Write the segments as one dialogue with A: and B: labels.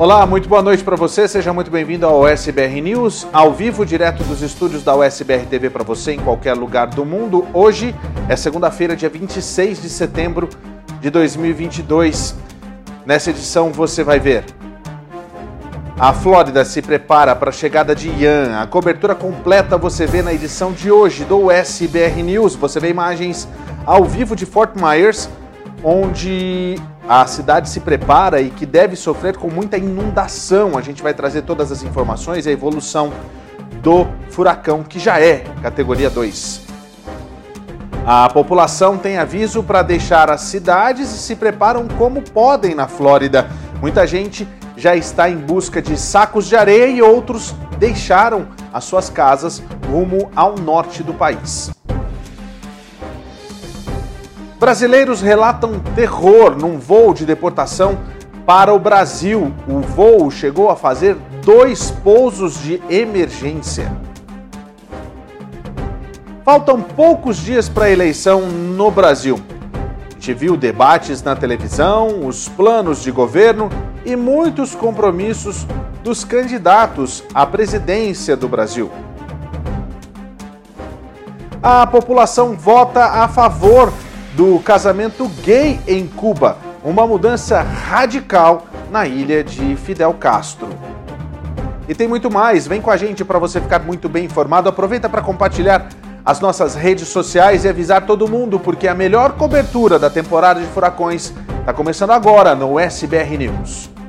A: Olá, muito boa noite para você. Seja muito bem-vindo ao USBR News, ao vivo, direto dos estúdios da USBR TV para você em qualquer lugar do mundo. Hoje é segunda-feira, dia 26 de setembro de 2022. Nessa edição você vai ver. A Flórida se prepara para a chegada de Ian. A cobertura completa você vê na edição de hoje do USBR News. Você vê imagens ao vivo de Fort Myers, onde a cidade se prepara e que deve sofrer com muita inundação. A gente vai trazer todas as informações e a evolução do furacão, que já é categoria 2. A população tem aviso para deixar as cidades e se preparam como podem na Flórida. Muita gente já está em busca de sacos de areia e outros deixaram as suas casas rumo ao norte do país. Brasileiros relatam terror num voo de deportação para o Brasil. O voo chegou a fazer dois pousos de emergência. Faltam poucos dias para a eleição no Brasil. A gente viu debates na televisão, os planos de governo e muitos compromissos dos candidatos à presidência do Brasil. A população vota a favor do casamento gay em Cuba, uma mudança radical na ilha de Fidel Castro. E tem muito mais, vem com a gente para você ficar muito bem informado. Aproveita para compartilhar as nossas redes sociais e avisar todo mundo, porque a melhor cobertura da temporada de furacões está começando agora no SBR News.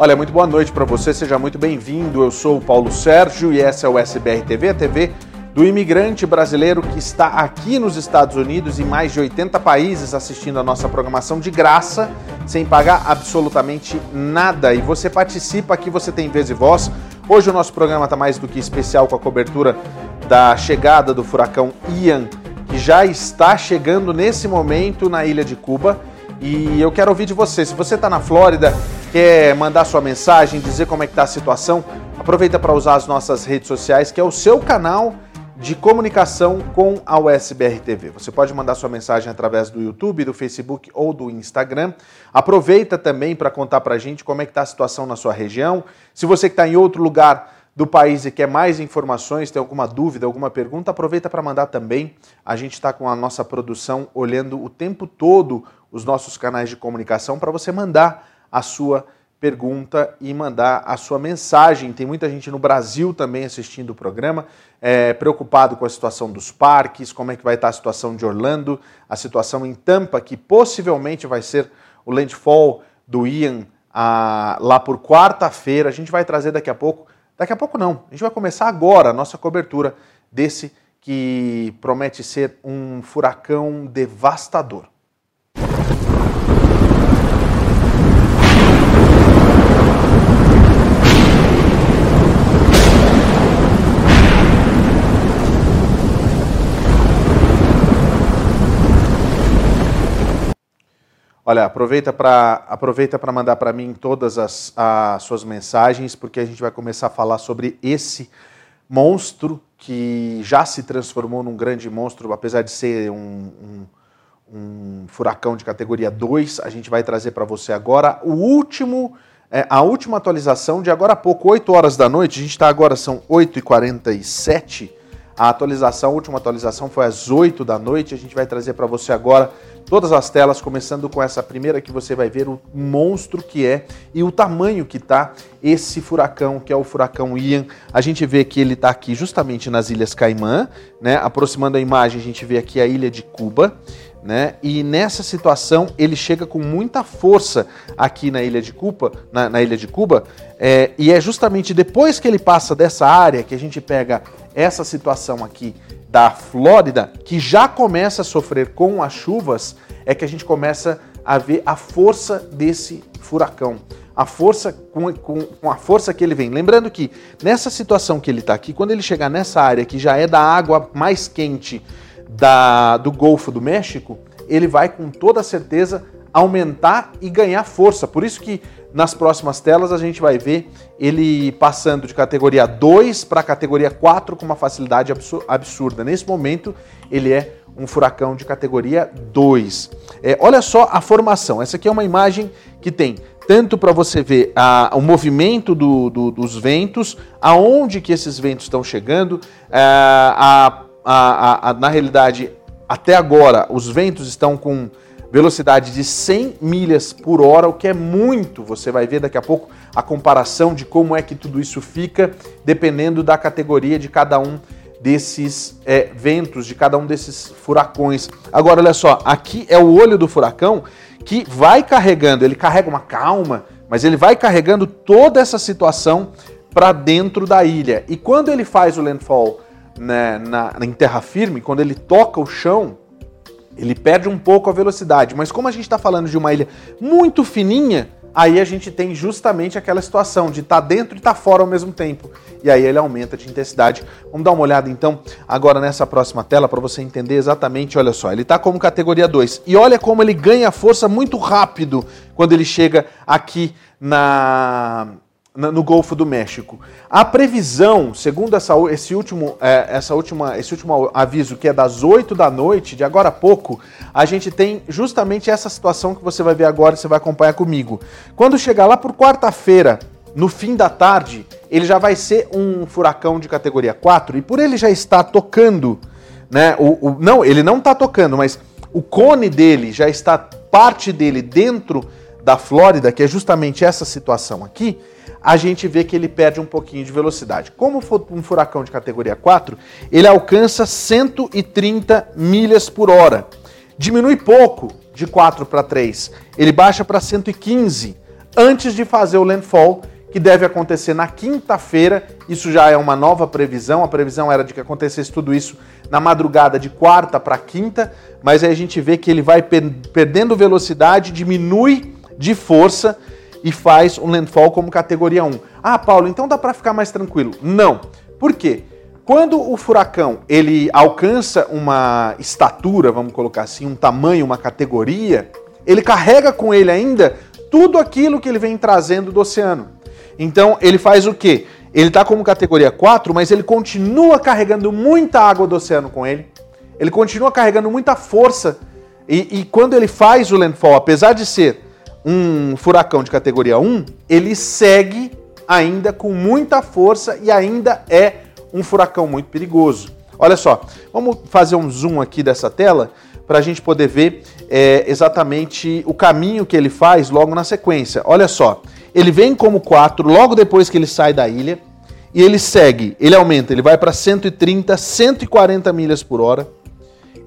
A: Olha, muito boa noite para você, seja muito bem-vindo. Eu sou o Paulo Sérgio e essa é o SBR TV, a TV do imigrante brasileiro que está aqui nos Estados Unidos em mais de 80 países assistindo a nossa programação de graça, sem pagar absolutamente nada. E você participa aqui, você tem vez e voz. Hoje o nosso programa está mais do que especial com a cobertura da chegada do furacão Ian, que já está chegando nesse momento na ilha de Cuba. E eu quero ouvir de você. Se você está na Flórida, quer mandar sua mensagem, dizer como é que está a situação, aproveita para usar as nossas redes sociais, que é o seu canal de comunicação com a USBR TV. Você pode mandar sua mensagem através do YouTube, do Facebook ou do Instagram. Aproveita também para contar para a gente como é que está a situação na sua região. Se você está em outro lugar do país e quer mais informações, tem alguma dúvida, alguma pergunta, aproveita para mandar também. A gente está com a nossa produção olhando o tempo todo os nossos canais de comunicação para você mandar a sua pergunta e mandar a sua mensagem. Tem muita gente no Brasil também assistindo o programa, é, preocupado com a situação dos parques, como é que vai estar a situação de Orlando, a situação em Tampa, que possivelmente vai ser o landfall do Ian a, lá por quarta-feira. A gente vai trazer daqui a pouco. Daqui a pouco não, a gente vai começar agora a nossa cobertura desse que promete ser um furacão devastador. Olha, aproveita para aproveita para mandar para mim todas as, as suas mensagens, porque a gente vai começar a falar sobre esse monstro que já se transformou num grande monstro, apesar de ser um, um, um furacão de categoria 2. A gente vai trazer para você agora o último é, a última atualização de agora há pouco, 8 horas da noite, a gente está agora, são 8h47. A atualização, a última atualização foi às 8 da noite. A gente vai trazer para você agora todas as telas, começando com essa primeira que você vai ver o monstro que é e o tamanho que tá esse furacão, que é o furacão Ian. A gente vê que ele está aqui justamente nas Ilhas Caimã, né? Aproximando a imagem, a gente vê aqui a ilha de Cuba. Né? E nessa situação ele chega com muita força aqui na ilha de Cuba, na, na ilha de Cuba, é, e é justamente depois que ele passa dessa área que a gente pega essa situação aqui da Flórida, que já começa a sofrer com as chuvas, é que a gente começa a ver a força desse furacão. A força com, com, com a força que ele vem. Lembrando que nessa situação que ele está aqui, quando ele chegar nessa área que já é da água mais quente da, do Golfo do México, ele vai com toda certeza aumentar e ganhar força. Por isso que nas próximas telas a gente vai ver ele passando de categoria 2 para categoria 4 com uma facilidade absurda. Nesse momento, ele é um furacão de categoria 2. É, olha só a formação. Essa aqui é uma imagem que tem tanto para você ver a, o movimento do, do, dos ventos, aonde que esses ventos estão chegando, é, a, a, na realidade, até agora, os ventos estão com velocidade de 100 milhas por hora, o que é muito. Você vai ver daqui a pouco a comparação de como é que tudo isso fica, dependendo da categoria de cada um desses é, ventos, de cada um desses furacões. Agora, olha só, aqui é o olho do furacão que vai carregando, ele carrega uma calma, mas ele vai carregando toda essa situação para dentro da ilha. E quando ele faz o landfall né, na, em terra firme, quando ele toca o chão, ele perde um pouco a velocidade, mas como a gente está falando de uma ilha muito fininha, aí a gente tem justamente aquela situação de estar tá dentro e estar tá fora ao mesmo tempo. E aí ele aumenta de intensidade. Vamos dar uma olhada então agora nessa próxima tela para você entender exatamente, olha só, ele está como categoria 2. E olha como ele ganha força muito rápido quando ele chega aqui na no Golfo do México. A previsão, segundo essa, esse, último, é, essa última, esse último aviso, que é das 8 da noite, de agora a pouco, a gente tem justamente essa situação que você vai ver agora e você vai acompanhar comigo. Quando chegar lá por quarta-feira, no fim da tarde, ele já vai ser um furacão de categoria 4, e por ele já estar tocando, né? O, o não, ele não está tocando, mas o cone dele já está parte dele dentro da Flórida, que é justamente essa situação aqui a gente vê que ele perde um pouquinho de velocidade. Como um furacão de categoria 4, ele alcança 130 milhas por hora. Diminui pouco de 4 para 3. Ele baixa para 115 antes de fazer o landfall, que deve acontecer na quinta-feira. Isso já é uma nova previsão. A previsão era de que acontecesse tudo isso na madrugada de quarta para quinta, mas aí a gente vê que ele vai perdendo velocidade, diminui de força e faz um landfall como categoria 1. Ah, Paulo, então dá para ficar mais tranquilo. Não. Por quê? Quando o furacão ele alcança uma estatura, vamos colocar assim, um tamanho, uma categoria, ele carrega com ele ainda tudo aquilo que ele vem trazendo do oceano. Então ele faz o quê? Ele está como categoria 4, mas ele continua carregando muita água do oceano com ele. Ele continua carregando muita força. E, e quando ele faz o landfall, apesar de ser um furacão de categoria 1, ele segue ainda com muita força e ainda é um furacão muito perigoso. Olha só, vamos fazer um zoom aqui dessa tela para a gente poder ver é, exatamente o caminho que ele faz logo na sequência. Olha só, ele vem como 4 logo depois que ele sai da ilha e ele segue, ele aumenta, ele vai para 130, 140 milhas por hora.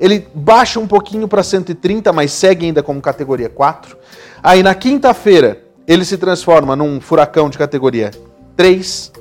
A: Ele baixa um pouquinho para 130, mas segue ainda como categoria 4. Aí na quinta-feira ele se transforma num furacão de categoria 3.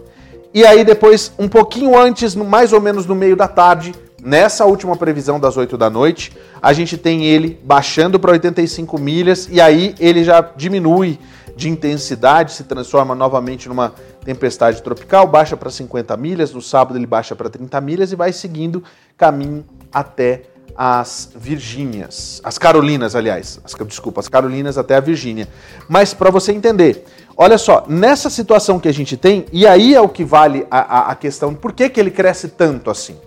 A: E aí depois, um pouquinho antes, mais ou menos no meio da tarde, nessa última previsão das 8 da noite, a gente tem ele baixando para 85 milhas e aí ele já diminui de intensidade, se transforma novamente numa tempestade tropical, baixa para 50 milhas, no sábado ele baixa para 30 milhas e vai seguindo caminho até as Virgínias, as Carolinas, aliás, as, desculpa, as Carolinas até a Virgínia. Mas para você entender, olha só, nessa situação que a gente tem, e aí é o que vale a, a, a questão, por que, que ele cresce tanto assim?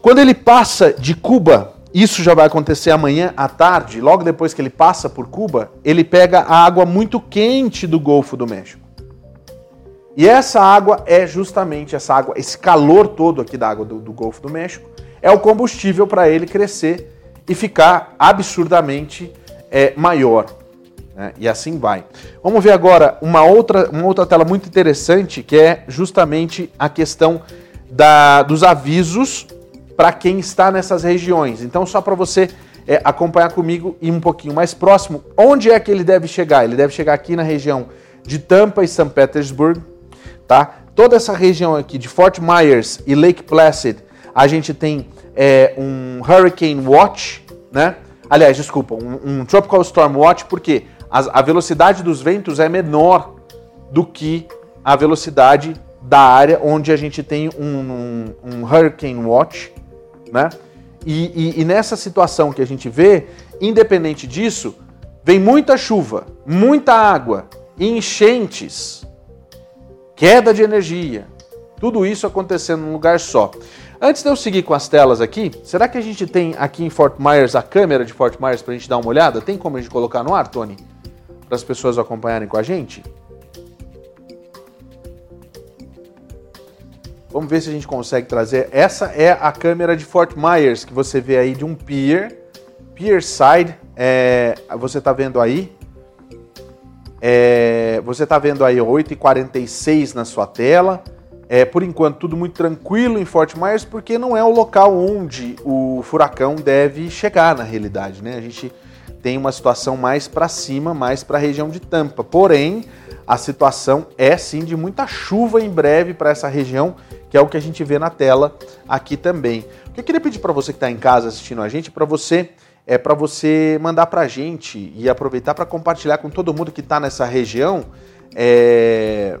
A: Quando ele passa de Cuba, isso já vai acontecer amanhã à tarde, logo depois que ele passa por Cuba, ele pega a água muito quente do Golfo do México. E essa água é justamente essa água, esse calor todo aqui da água do, do Golfo do México, é o combustível para ele crescer e ficar absurdamente é, maior. Né? E assim vai. Vamos ver agora uma outra, uma outra tela muito interessante, que é justamente a questão da, dos avisos para quem está nessas regiões. Então, só para você é, acompanhar comigo e um pouquinho mais próximo, onde é que ele deve chegar? Ele deve chegar aqui na região de Tampa e São Petersburgo, tá? Toda essa região aqui de Fort Myers e Lake Placid, a gente tem é, um Hurricane Watch, né? Aliás, desculpa, um, um Tropical Storm Watch, porque a, a velocidade dos ventos é menor do que a velocidade da área onde a gente tem um, um, um Hurricane Watch, né? E, e, e, nessa situação que a gente vê, independente disso, vem muita chuva, muita água, enchentes, queda de energia, tudo isso acontecendo num lugar só. Antes de eu seguir com as telas aqui, será que a gente tem aqui em Fort Myers a câmera de Fort Myers para a gente dar uma olhada? Tem como a gente colocar no ar, Tony? Para as pessoas acompanharem com a gente? Vamos ver se a gente consegue trazer. Essa é a câmera de Fort Myers que você vê aí de um pier, pier side. É, você está vendo aí? É, você está vendo aí 8h46 na sua tela. É, por enquanto, tudo muito tranquilo em Fort Myers, porque não é o local onde o furacão deve chegar na realidade. Né? A gente tem uma situação mais para cima, mais para a região de Tampa. Porém, a situação é sim de muita chuva em breve para essa região, que é o que a gente vê na tela aqui também. O que eu queria pedir para você que está em casa assistindo a gente, para você é para você mandar para a gente e aproveitar para compartilhar com todo mundo que está nessa região é,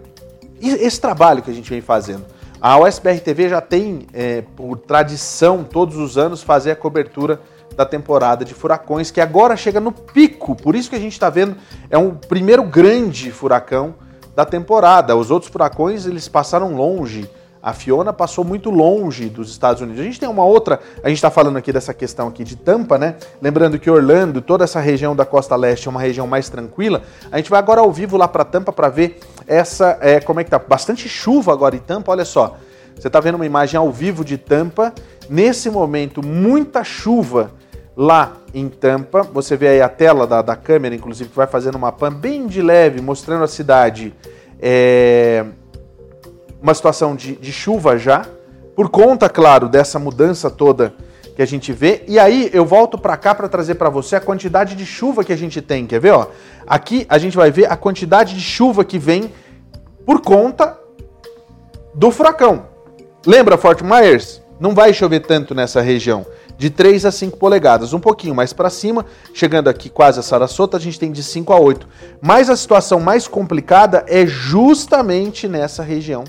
A: esse trabalho que a gente vem fazendo. A USBR TV já tem, é, por tradição, todos os anos, fazer a cobertura da temporada de furacões, que agora chega no pico. Por isso que a gente está vendo, é um primeiro grande furacão da temporada. Os outros furacões, eles passaram longe. A Fiona passou muito longe dos Estados Unidos. A gente tem uma outra, a gente está falando aqui dessa questão aqui de Tampa, né? Lembrando que Orlando, toda essa região da costa leste é uma região mais tranquila. A gente vai agora ao vivo lá para Tampa para ver essa, é, como é que tá? Bastante chuva agora em Tampa, olha só. Você está vendo uma imagem ao vivo de Tampa. Nesse momento, muita chuva lá em Tampa. Você vê aí a tela da, da câmera, inclusive, que vai fazendo uma pan bem de leve, mostrando a cidade. É, uma situação de, de chuva já, por conta, claro, dessa mudança toda que a gente vê. E aí eu volto para cá para trazer para você a quantidade de chuva que a gente tem. Quer ver? Ó? Aqui a gente vai ver a quantidade de chuva que vem por conta do furacão. Lembra Fort Myers? Não vai chover tanto nessa região de 3 a 5 polegadas. Um pouquinho mais para cima, chegando aqui quase a Sarasota, a gente tem de 5 a 8. Mas a situação mais complicada é justamente nessa região,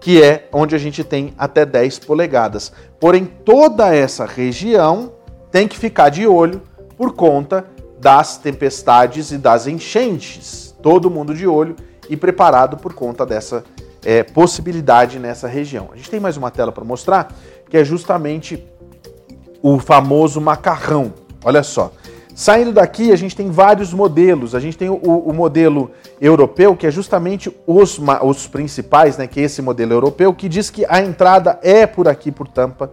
A: que é onde a gente tem até 10 polegadas. Porém, toda essa região tem que ficar de olho por conta das tempestades e das enchentes. Todo mundo de olho e preparado por conta dessa é, possibilidade nessa região. A gente tem mais uma tela para mostrar, que é justamente o famoso macarrão. Olha só. Saindo daqui, a gente tem vários modelos. A gente tem o, o modelo europeu, que é justamente os, os principais, né, que é esse modelo europeu, que diz que a entrada é por aqui, por Tampa.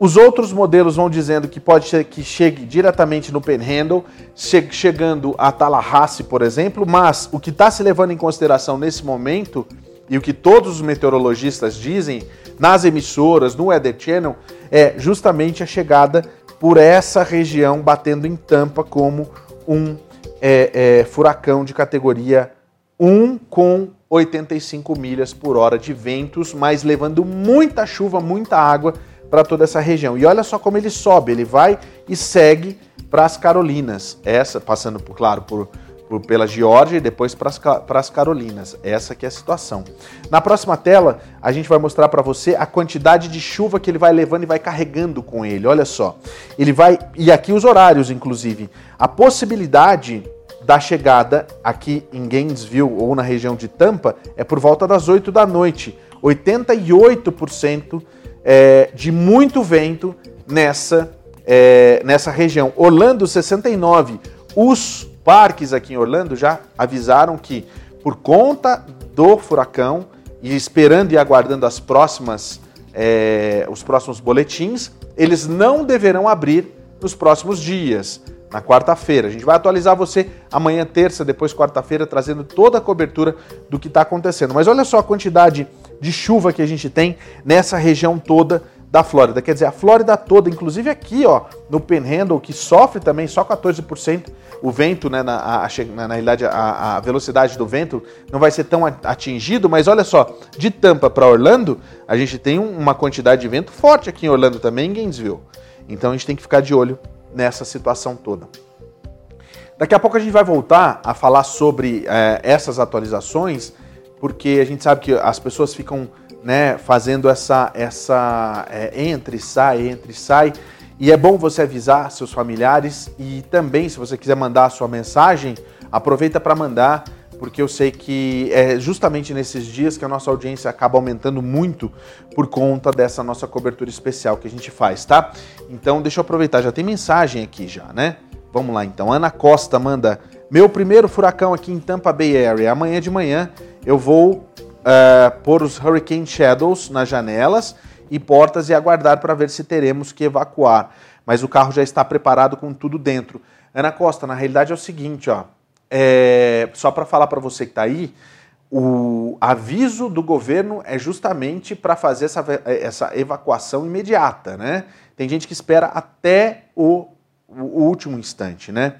A: Os outros modelos vão dizendo que pode ser que chegue diretamente no Panhandle, che chegando a Tallahassee, por exemplo, mas o que está se levando em consideração nesse momento, e o que todos os meteorologistas dizem, nas emissoras, no Weather Channel, é justamente a chegada por essa região, batendo em tampa como um é, é, furacão de categoria 1 com 85 milhas por hora de ventos, mas levando muita chuva, muita água para toda essa região. E olha só como ele sobe, ele vai e segue para as Carolinas, essa passando por claro por pela Geórgia e depois para as Carolinas. Essa que é a situação. Na próxima tela, a gente vai mostrar para você a quantidade de chuva que ele vai levando e vai carregando com ele. Olha só. Ele vai e aqui os horários inclusive. A possibilidade da chegada aqui em Gainesville ou na região de Tampa é por volta das 8 da noite. 88% é, de muito vento nessa é, nessa região. Orlando 69. Os parques aqui em Orlando já avisaram que por conta do furacão e esperando e aguardando as próximas, é, os próximos boletins, eles não deverão abrir nos próximos dias, na quarta-feira. A gente vai atualizar você amanhã, terça, depois quarta-feira, trazendo toda a cobertura do que está acontecendo. Mas olha só a quantidade de chuva que a gente tem nessa região toda da Flórida. Quer dizer, a Flórida toda, inclusive aqui, ó, no Panhandle, que sofre também só 14%, o vento, né, na, a, na, na realidade, a, a, velocidade do vento não vai ser tão atingido, mas olha só, de Tampa para Orlando, a gente tem uma quantidade de vento forte aqui em Orlando também, em Gainesville. Então a gente tem que ficar de olho nessa situação toda. Daqui a pouco a gente vai voltar a falar sobre é, essas atualizações, porque a gente sabe que as pessoas ficam né, fazendo essa, essa é, entre, sai, entre, sai. E é bom você avisar seus familiares e também, se você quiser mandar a sua mensagem, aproveita para mandar, porque eu sei que é justamente nesses dias que a nossa audiência acaba aumentando muito por conta dessa nossa cobertura especial que a gente faz, tá? Então, deixa eu aproveitar, já tem mensagem aqui já, né? Vamos lá então. Ana Costa manda: Meu primeiro furacão aqui em Tampa Bay Area. Amanhã de manhã eu vou uh, pôr os Hurricane Shadows nas janelas e portas e aguardar para ver se teremos que evacuar. Mas o carro já está preparado com tudo dentro. Ana Costa, na realidade é o seguinte, ó. É, só para falar para você que está aí, o aviso do governo é justamente para fazer essa, essa evacuação imediata, né? Tem gente que espera até o, o último instante, né?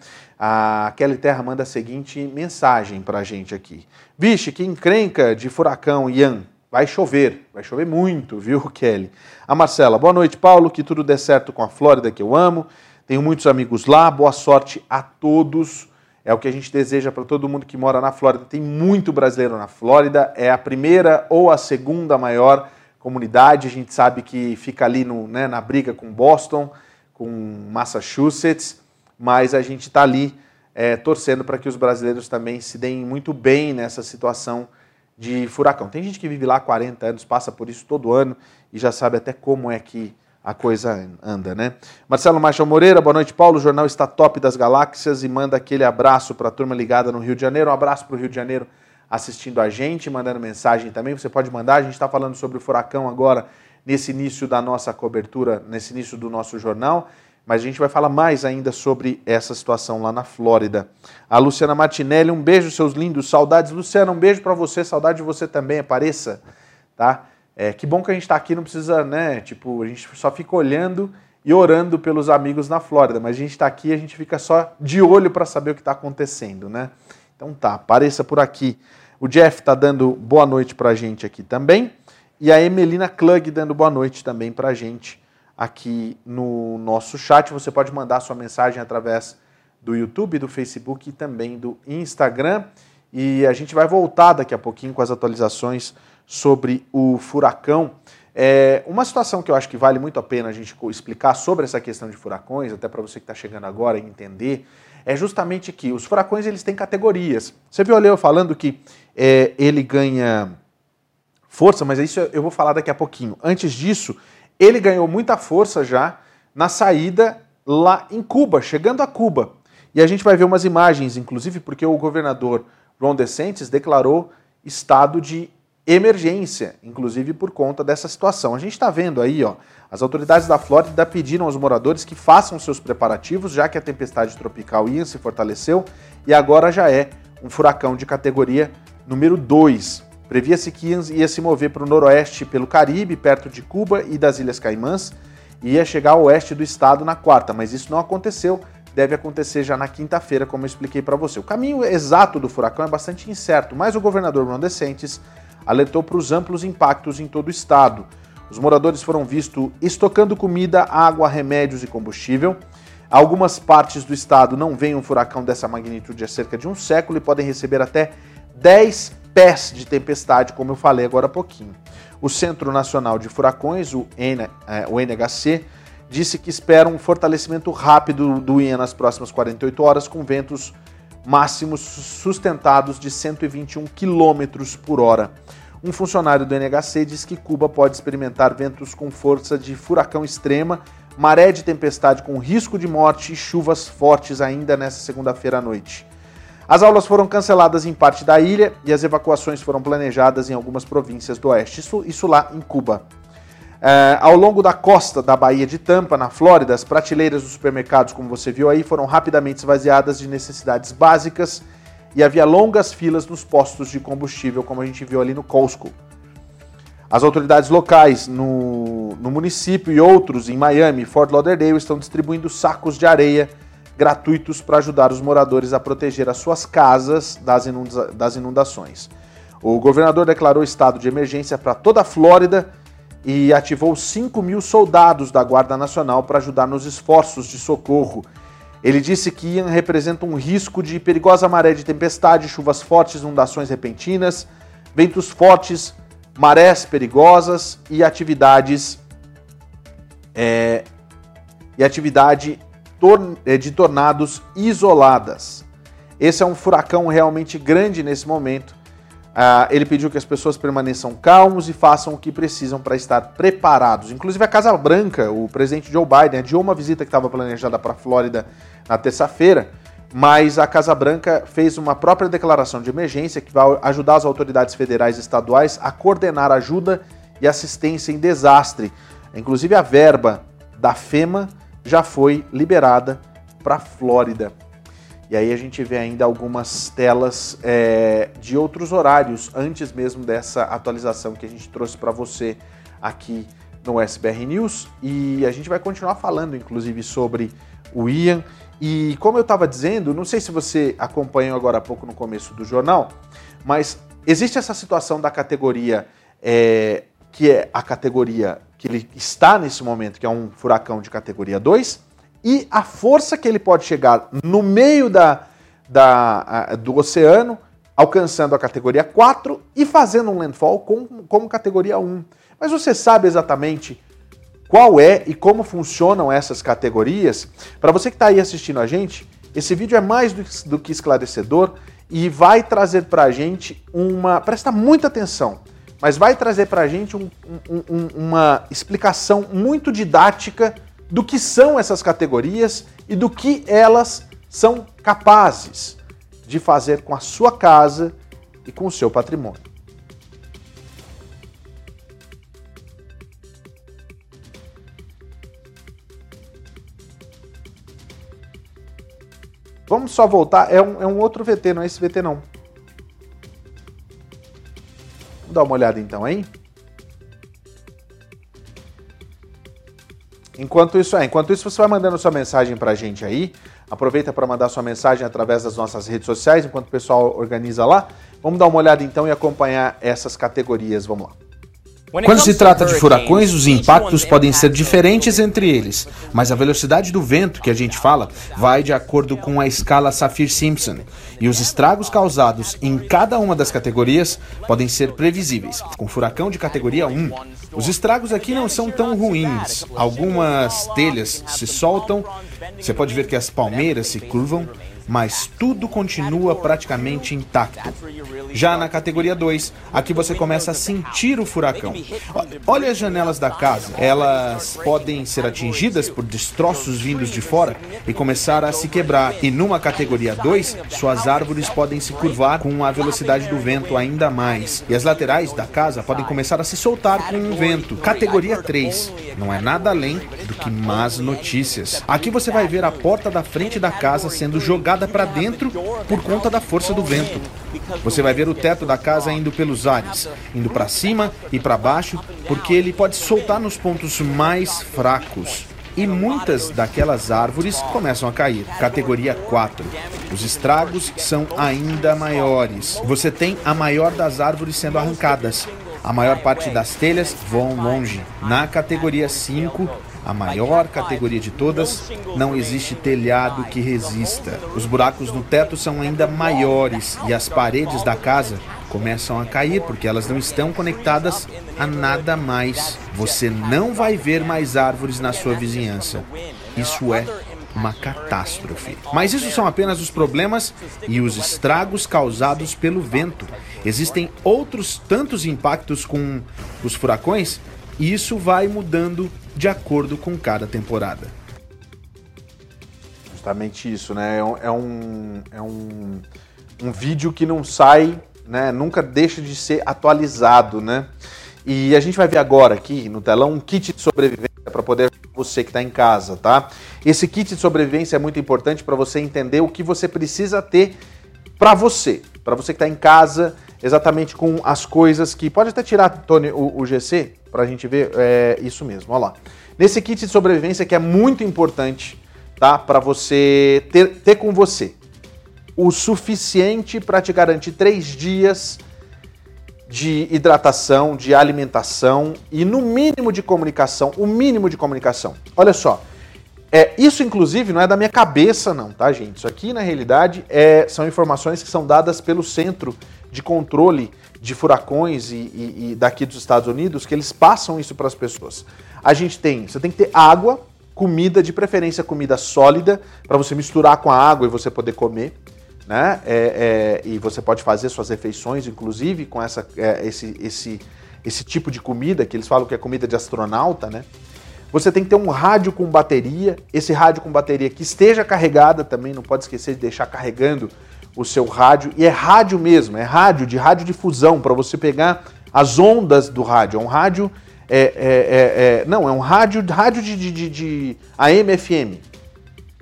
A: A Kelly Terra manda a seguinte mensagem para a gente aqui. Vixe, que encrenca de furacão, Ian. Vai chover, vai chover muito, viu, Kelly? A Marcela, boa noite, Paulo, que tudo dê certo com a Flórida, que eu amo. Tenho muitos amigos lá, boa sorte a todos. É o que a gente deseja para todo mundo que mora na Flórida. Tem muito brasileiro na Flórida, é a primeira ou a segunda maior comunidade. A gente sabe que fica ali no, né, na briga com Boston, com Massachusetts, mas a gente está ali é, torcendo para que os brasileiros também se deem muito bem nessa situação de furacão. Tem gente que vive lá há 40 anos, passa por isso todo ano e já sabe até como é que a coisa anda, né? Marcelo Machado Moreira, boa noite, Paulo. O jornal está top das galáxias e manda aquele abraço para a turma ligada no Rio de Janeiro. Um abraço para o Rio de Janeiro assistindo a gente, mandando mensagem também. Você pode mandar. A gente está falando sobre o furacão agora nesse início da nossa cobertura, nesse início do nosso jornal. Mas a gente vai falar mais ainda sobre essa situação lá na Flórida. A Luciana Martinelli, um beijo, seus lindos, saudades. Luciana, um beijo para você, saudade de você também, apareça, tá? É, que bom que a gente está aqui, não precisa, né? Tipo, a gente só fica olhando e orando pelos amigos na Flórida, mas a gente está aqui, a gente fica só de olho para saber o que está acontecendo, né? Então tá, apareça por aqui. O Jeff está dando boa noite para a gente aqui também. E a Emelina Klug dando boa noite também para a gente aqui no nosso chat. Você pode mandar sua mensagem através do YouTube, do Facebook e também do Instagram. E a gente vai voltar daqui a pouquinho com as atualizações sobre o furacão. É, uma situação que eu acho que vale muito a pena a gente explicar sobre essa questão de furacões, até para você que está chegando agora entender, é justamente que os furacões eles têm categorias. Você viu eu falando que é, ele ganha força, mas isso eu vou falar daqui a pouquinho. Antes disso, ele ganhou muita força já na saída lá em Cuba, chegando a Cuba. E a gente vai ver umas imagens, inclusive porque o governador Ron DeSantis declarou estado de emergência, inclusive por conta dessa situação. A gente está vendo aí, ó, as autoridades da Flórida pediram aos moradores que façam seus preparativos, já que a tempestade tropical Ian se fortaleceu e agora já é um furacão de categoria número 2. Previa-se que ia se mover para o noroeste pelo Caribe, perto de Cuba e das Ilhas Caimãs, e ia chegar ao oeste do estado na quarta, mas isso não aconteceu. Deve acontecer já na quinta-feira, como eu expliquei para você. O caminho exato do furacão é bastante incerto, mas o governador Ron DeSantis alertou para os amplos impactos em todo o estado. Os moradores foram vistos estocando comida, água, remédios e combustível. Algumas partes do estado não veem um furacão dessa magnitude há cerca de um século e podem receber até 10 pés de tempestade, como eu falei agora há pouquinho. O Centro Nacional de Furacões, o, N, é, NHC, disse que espera um fortalecimento rápido do Ian nas próximas 48 horas, com ventos máximos sustentados de 121 km por hora. Um funcionário do NHC diz que Cuba pode experimentar ventos com força de furacão extrema maré de tempestade com risco de morte e chuvas fortes ainda nessa segunda-feira à noite. As aulas foram canceladas em parte da ilha e as evacuações foram planejadas em algumas províncias do oeste, isso, isso lá em Cuba. É, ao longo da costa da Baía de Tampa, na Flórida, as prateleiras dos supermercados, como você viu aí, foram rapidamente esvaziadas de necessidades básicas e havia longas filas nos postos de combustível, como a gente viu ali no Costco. As autoridades locais no, no município e outros em Miami e Fort Lauderdale estão distribuindo sacos de areia gratuitos para ajudar os moradores a proteger as suas casas das, inunda das inundações. O governador declarou estado de emergência para toda a Flórida e ativou 5 mil soldados da Guarda Nacional para ajudar nos esforços de socorro. Ele disse que Ian representa um risco de perigosa maré de tempestade, chuvas fortes, inundações repentinas, ventos fortes, marés perigosas e atividades é, e atividade é, de tornados isoladas. Esse é um furacão realmente grande nesse momento. Uh, ele pediu que as pessoas permaneçam calmos e façam o que precisam para estar preparados. Inclusive a Casa Branca, o presidente Joe Biden, adiou uma visita que estava planejada para a Flórida na terça-feira, mas a Casa Branca fez uma própria declaração de emergência que vai ajudar as autoridades federais e estaduais a coordenar ajuda e assistência em desastre. Inclusive a verba da FEMA já foi liberada para Flórida. E aí a gente vê ainda algumas telas é, de outros horários antes mesmo dessa atualização que a gente trouxe para você aqui no SBR News. E a gente vai continuar falando, inclusive, sobre o Ian. E como eu estava dizendo, não sei se você acompanhou agora há pouco no começo do jornal, mas existe essa situação da categoria é, que é a categoria que ele está nesse momento, que é um furacão de categoria 2, e a força que ele pode chegar no meio da, da, do oceano, alcançando a categoria 4 e fazendo um landfall com, como categoria 1. Mas você sabe exatamente qual é e como funcionam essas categorias? Para você que está aí assistindo a gente, esse vídeo é mais do, do que esclarecedor e vai trazer para a gente uma. Presta muita atenção mas vai trazer para a gente um, um, uma explicação muito didática do que são essas categorias e do que elas são capazes de fazer com a sua casa e com o seu patrimônio. Vamos só voltar, é um, é um outro VT, não é esse VT não. Vamos dar uma olhada então, hein? Enquanto isso, é, enquanto isso você vai mandando sua mensagem para a gente aí. Aproveita para mandar sua mensagem através das nossas redes sociais, enquanto o pessoal organiza lá. Vamos dar uma olhada então e acompanhar essas categorias. Vamos lá.
B: Quando se trata de furacões, os impactos podem ser diferentes entre eles, mas a velocidade do vento que a gente fala vai de acordo com a escala Saffir-Simpson, e os estragos causados em cada uma das categorias podem ser previsíveis. Com furacão de categoria 1, os estragos aqui não são tão ruins. Algumas telhas se soltam, você pode ver que as palmeiras se curvam, mas tudo continua praticamente intacto. Já na categoria 2, aqui você começa a sentir o furacão. Olha as janelas da casa, elas podem ser atingidas por destroços vindos de fora e começar a se quebrar. E numa categoria 2, suas árvores podem se curvar com a velocidade do vento ainda mais. E as laterais da casa podem começar a se soltar com o vento. Categoria 3, não é nada além do que más notícias. Aqui você vai ver a porta da frente da casa sendo jogada jogada para dentro por conta da força do vento. Você vai ver o teto da casa indo pelos ares, indo para cima e para baixo, porque ele pode soltar nos pontos mais fracos. E muitas daquelas árvores começam a cair. Categoria 4. Os estragos são ainda maiores. Você tem a maior das árvores sendo arrancadas. A maior parte das telhas vão longe. Na categoria 5, a maior categoria de todas, não existe telhado que resista. Os buracos no teto são ainda maiores e as paredes da casa começam a cair porque elas não estão conectadas a nada mais. Você não vai ver mais árvores na sua vizinhança. Isso é uma catástrofe. Mas isso são apenas os problemas e os estragos causados pelo vento. Existem outros tantos impactos com os furacões e isso vai mudando
C: de acordo com cada temporada.
A: Justamente isso, né? É um, é um, é um, um vídeo que não sai, né? Nunca deixa de ser atualizado, né? E a gente vai ver agora aqui no telão um kit de sobrevivência para poder você que está em casa, tá? Esse kit de sobrevivência é muito importante para você entender o que você precisa ter para você, para você que está em casa, exatamente com as coisas que pode até tirar, Tony, o, o GC para a gente ver é, isso mesmo. Olha lá. Nesse kit de sobrevivência que é muito importante, tá? Para você ter, ter com você o suficiente para te garantir três dias de hidratação, de alimentação e no mínimo de comunicação, o mínimo de comunicação. Olha só, é, isso inclusive não é da minha cabeça não, tá gente? Isso aqui na realidade é, são informações que são dadas pelo Centro de Controle de Furacões e, e, e daqui dos Estados Unidos, que eles passam isso para as pessoas. A gente tem, você tem que ter água, comida, de preferência comida sólida, para você misturar com a água e você poder comer né? É, é, e você pode fazer suas refeições, inclusive, com essa, é, esse, esse, esse tipo de comida, que eles falam que é comida de astronauta, né? Você tem que ter um rádio com bateria, esse rádio com bateria que esteja carregada também, não pode esquecer de deixar carregando o seu rádio. E é rádio mesmo, é rádio de radiodifusão, para você pegar as ondas do rádio. É um rádio. É, é, é, é não, é um rádio, rádio de, de, de, de AM FM.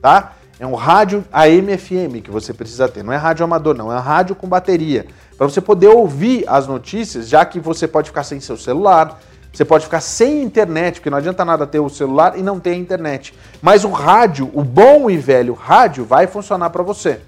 A: Tá? É um rádio AM/FM que você precisa ter. Não é rádio amador, não. É um rádio com bateria. Para você poder ouvir as notícias, já que você pode ficar sem seu celular, você pode ficar sem internet, porque não adianta nada ter o celular e não ter a internet. Mas o rádio, o bom e velho rádio, vai funcionar para você.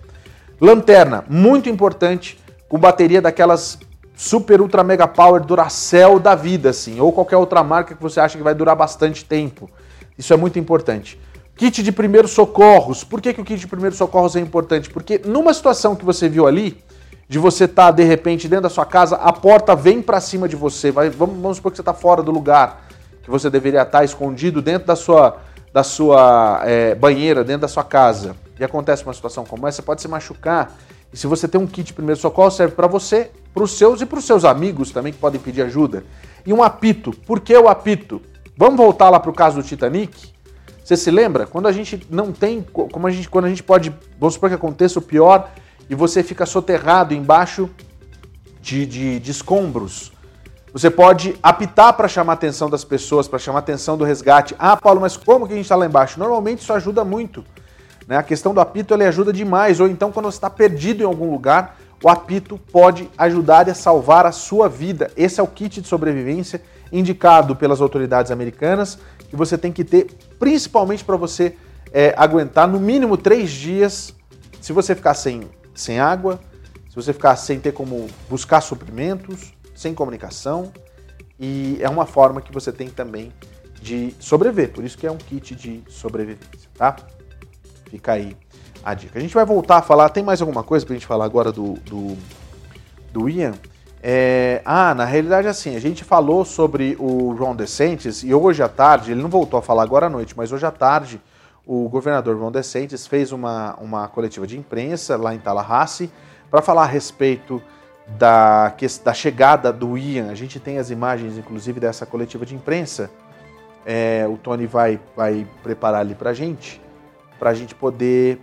A: Lanterna, muito importante, com bateria daquelas super ultra mega power Duracell da vida, assim, ou qualquer outra marca que você acha que vai durar bastante tempo. Isso é muito importante. Kit de primeiros socorros. Por que, que o kit de primeiros socorros é importante? Porque numa situação que você viu ali, de você estar tá, de repente dentro da sua casa, a porta vem para cima de você, vai, vamos, vamos supor que você está fora do lugar que você deveria estar tá escondido dentro da sua, da sua é, banheira, dentro da sua casa, e acontece uma situação como essa, você pode se machucar. E se você tem um kit primeiro socorro, serve para você, para os seus e para os seus amigos também que podem pedir ajuda. E um apito. Por que o apito? Vamos voltar lá para o caso do Titanic? Você se lembra? Quando a gente não tem, como a gente, quando a gente pode, vamos supor que aconteça o pior e você fica soterrado embaixo de, de, de escombros. Você pode apitar para chamar a atenção das pessoas, para chamar a atenção do resgate. Ah, Paulo, mas como que a gente está lá embaixo? Normalmente isso ajuda muito. Né? A questão do apito ele ajuda demais. Ou então, quando você está perdido em algum lugar, o apito pode ajudar a salvar a sua vida. Esse é o kit de sobrevivência indicado pelas autoridades americanas que você tem que ter, principalmente para você é, aguentar no mínimo três dias. Se você ficar sem, sem água, se você ficar sem ter como buscar suprimentos, sem comunicação, e é uma forma que você tem também de sobreviver. Por isso que é um kit de sobrevivência, tá? Fica aí a dica. A gente vai voltar a falar. Tem mais alguma coisa para a gente falar agora do, do, do Ian? É, ah, na realidade, assim, a gente falou sobre o João Decentes e hoje à tarde, ele não voltou a falar agora à noite, mas hoje à tarde, o governador João Decentes fez uma, uma coletiva de imprensa lá em Tallahassee para falar a respeito da, da chegada do Ian. A gente tem as imagens, inclusive, dessa coletiva de imprensa. É, o Tony vai, vai preparar ali para gente, para a gente poder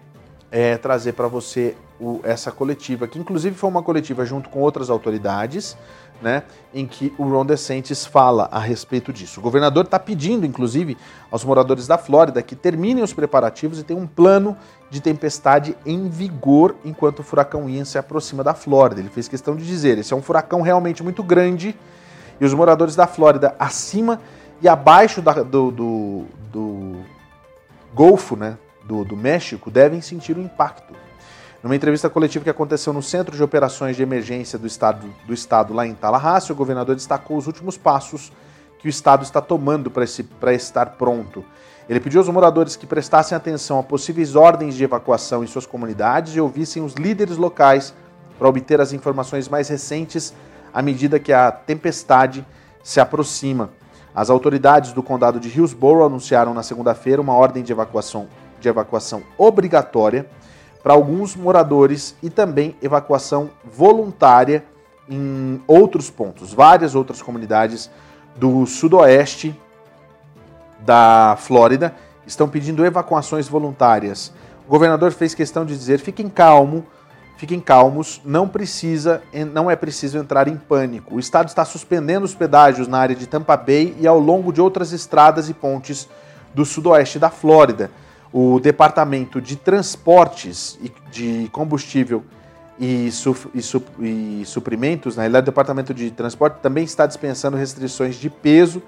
A: é, trazer para você o, essa coletiva, que inclusive foi uma coletiva junto com outras autoridades, né, em que o Ron DeSantis fala a respeito disso. O governador está pedindo, inclusive, aos moradores da Flórida que terminem os preparativos e tenham um plano de tempestade em vigor enquanto o furacão Ian se aproxima da Flórida. Ele fez questão de dizer: esse é um furacão realmente muito grande e os moradores da Flórida, acima e abaixo da, do, do, do Golfo, né, do, do México, devem sentir o impacto. Numa entrevista coletiva que aconteceu no Centro de Operações de Emergência do Estado, do estado lá em Tallahassee, o governador destacou os últimos passos que o Estado está tomando para estar pronto. Ele pediu aos moradores que prestassem atenção a possíveis ordens de evacuação em suas comunidades e ouvissem os líderes locais para obter as informações mais recentes à medida que a tempestade se aproxima. As autoridades do condado de Hillsborough anunciaram na segunda-feira uma ordem de evacuação, de evacuação obrigatória para alguns moradores e também evacuação voluntária em outros pontos, várias outras comunidades do sudoeste da Flórida estão pedindo evacuações voluntárias. O governador fez questão de dizer: fiquem calmo, fiquem calmos, não precisa, não é preciso entrar em pânico. O estado está suspendendo os pedágios na área de Tampa Bay e ao longo de outras estradas e pontes do sudoeste da Flórida. O Departamento de Transportes de Combustível e, e, e Suprimentos, na realidade, o Departamento de Transporte também está dispensando restrições de peso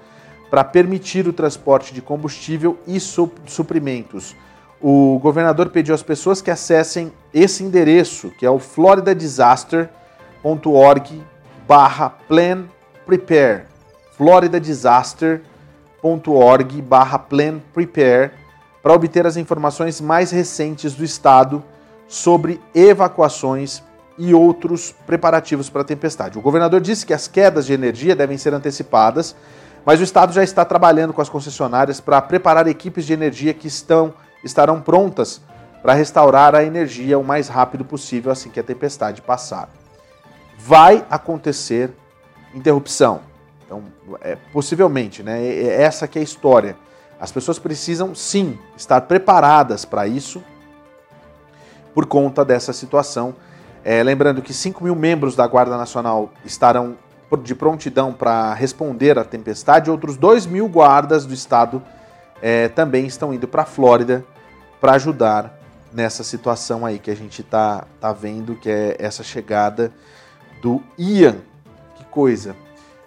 A: para permitir o transporte de combustível e su suprimentos. O governador pediu às pessoas que acessem esse endereço, que é o floridadisaster.org barra plan prepare. floridadisaster.org barra plan prepare para obter as informações mais recentes do estado sobre evacuações e outros preparativos para a tempestade. O governador disse que as quedas de energia devem ser antecipadas, mas o estado já está trabalhando com as concessionárias para preparar equipes de energia que estão estarão prontas para restaurar a energia o mais rápido possível assim que a tempestade passar. Vai acontecer interrupção. Então, é, possivelmente, né? Essa que é a história. As pessoas precisam sim estar preparadas para isso por conta dessa situação. É, lembrando que 5 mil membros da Guarda Nacional estarão de prontidão para responder à tempestade, outros 2 mil guardas do estado é, também estão indo para a Flórida para ajudar nessa situação aí que a gente tá, tá vendo, que é essa chegada do Ian. Que coisa.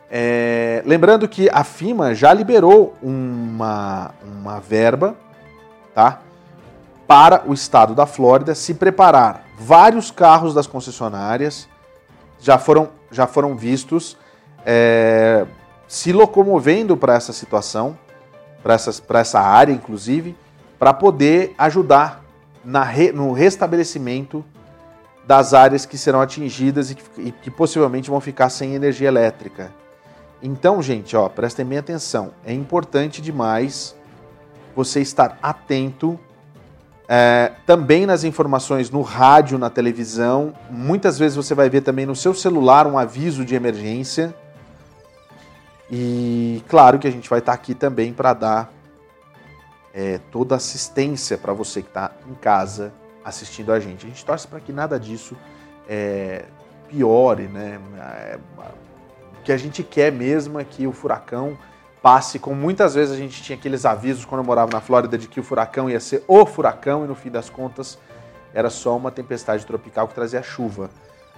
A: É, lembrando que a FIMA já liberou uma, uma verba tá, para o estado da Flórida se preparar. Vários carros das concessionárias já foram, já foram vistos é, se locomovendo para essa situação, para essa área, inclusive, para poder ajudar re, no restabelecimento das áreas que serão atingidas e que, e que, possivelmente vão ficar sem energia elétrica. Então, gente, ó, prestem bem atenção. É importante demais você estar atento é, também nas informações no rádio, na televisão. Muitas vezes você vai ver também no seu celular um aviso de emergência. E claro que a gente vai estar aqui também para dar é, toda assistência para você que está em casa assistindo a gente. A gente torce para que nada disso é, piore, né? Que a gente quer mesmo é que o furacão passe, como muitas vezes a gente tinha aqueles avisos quando eu morava na Flórida de que o furacão ia ser o furacão e no fim das contas era só uma tempestade tropical que trazia chuva.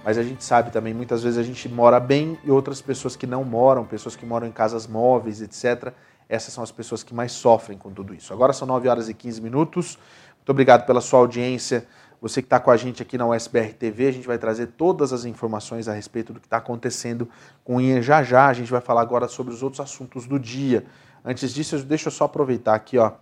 A: Mas a gente sabe também, muitas vezes a gente mora bem e outras pessoas que não moram, pessoas que moram em casas móveis, etc., essas são as pessoas que mais sofrem com tudo isso. Agora são 9 horas e 15 minutos. Muito obrigado pela sua audiência. Você que está com a gente aqui na USBR TV, a gente vai trazer todas as informações a respeito do que está acontecendo com o INE já já. A gente vai falar agora sobre os outros assuntos do dia. Antes disso, deixa eu só aproveitar aqui, ó.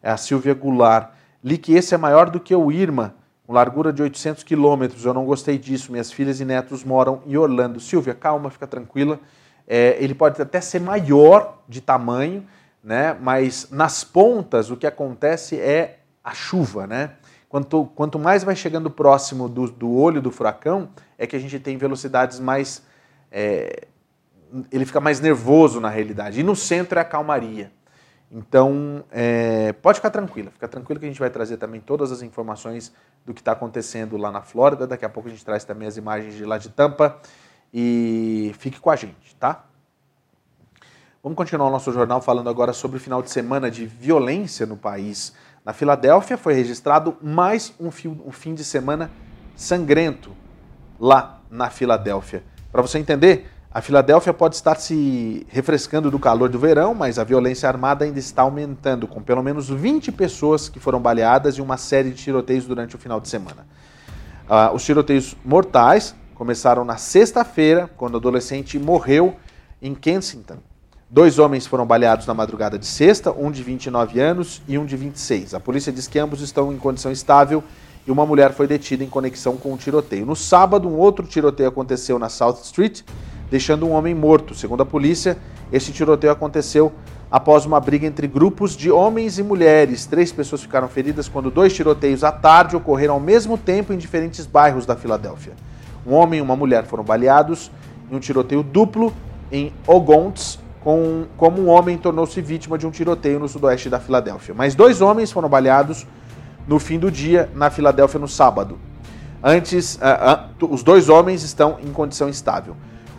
A: É a Silvia Goulart. Li que esse é maior do que o Irma, com largura de 800 quilômetros. Eu não gostei disso. Minhas filhas e netos moram em Orlando. Silvia, calma, fica tranquila. É, ele pode até ser maior de tamanho, né? mas nas pontas o que acontece é a chuva. Né? Quanto, quanto mais vai chegando próximo do, do olho do furacão, é que a gente tem velocidades mais. É, ele fica mais nervoso na realidade. E no centro é a calmaria. Então, é, pode ficar tranquila, fica tranquilo que a gente vai trazer também todas as informações do que está acontecendo lá na Flórida. Daqui a pouco a gente traz também as imagens de lá de Tampa. E fique com a gente, tá? Vamos continuar o nosso jornal falando agora sobre o final de semana de violência no país. Na Filadélfia foi registrado mais um, um fim de semana sangrento lá na Filadélfia. Para você entender, a Filadélfia pode estar se refrescando do calor do verão, mas a violência armada ainda está aumentando, com pelo menos 20 pessoas que foram baleadas e uma série de tiroteios durante o final de semana. Uh, os tiroteios mortais começaram na sexta-feira, quando o adolescente morreu em Kensington. Dois homens foram baleados na madrugada de sexta, um de 29 anos e um de 26. A polícia diz que ambos estão em condição estável e uma mulher foi detida em conexão com o um tiroteio. No sábado, um outro tiroteio aconteceu na South Street, deixando um homem morto. Segundo a polícia, esse tiroteio aconteceu após uma briga entre grupos de homens e mulheres. Três pessoas ficaram feridas quando dois tiroteios à tarde ocorreram ao mesmo tempo em diferentes bairros da Filadélfia. Um homem e uma mulher foram baleados em um tiroteio duplo em Ogontes, com, como um homem tornou-se vítima de um tiroteio no sudoeste da Filadélfia. Mas dois homens foram baleados no fim do dia na Filadélfia no sábado. Antes, uh, uh, os dois homens estão em condição estável.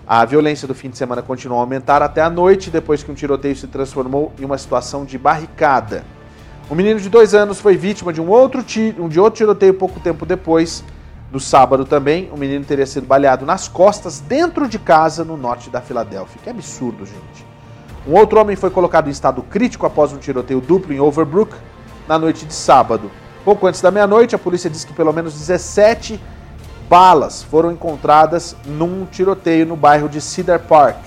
A: A violência do fim de semana continuou a aumentar até a noite, depois que um tiroteio se transformou em uma situação de barricada. Um menino de dois anos foi vítima de um outro, tiro, de outro tiroteio pouco tempo depois. No sábado também, o menino teria sido baleado nas costas dentro de casa no norte da Filadélfia. Que absurdo, gente. Um outro homem foi colocado em estado crítico após um tiroteio duplo em Overbrook na noite de sábado. Pouco antes da meia-noite, a polícia disse que pelo menos 17 balas foram encontradas num tiroteio no bairro de Cedar Park.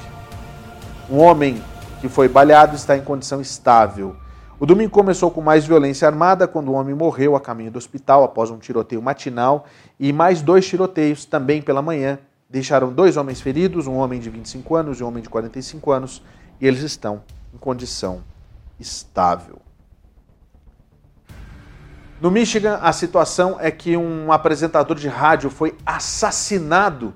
A: Um homem que foi baleado está em condição estável. O domingo começou com mais violência armada quando um homem morreu a caminho do hospital após um tiroteio matinal e mais dois tiroteios também pela manhã deixaram dois homens feridos, um homem de 25 anos e um homem de 45 anos, e eles estão em condição estável. No Michigan, a situação é que um apresentador de rádio foi assassinado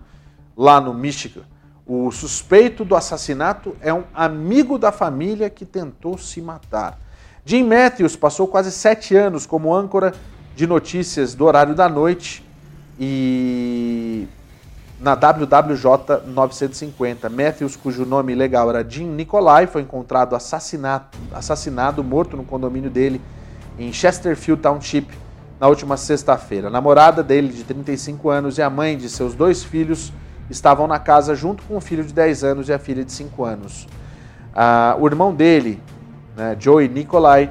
A: lá no Michigan. O suspeito do assassinato é um amigo da família que tentou se matar. Jim Matthews passou quase sete anos como âncora de notícias do horário da noite e na WWJ 950. Matthews, cujo nome legal era Jim Nicolai, foi encontrado assassinado, assassinado morto no condomínio dele em Chesterfield Township na última sexta-feira. A namorada dele, de 35 anos, e a mãe de seus dois filhos estavam na casa junto com o filho de 10 anos e a filha de 5 anos. Ah, o irmão dele, né, Joey Nicolai,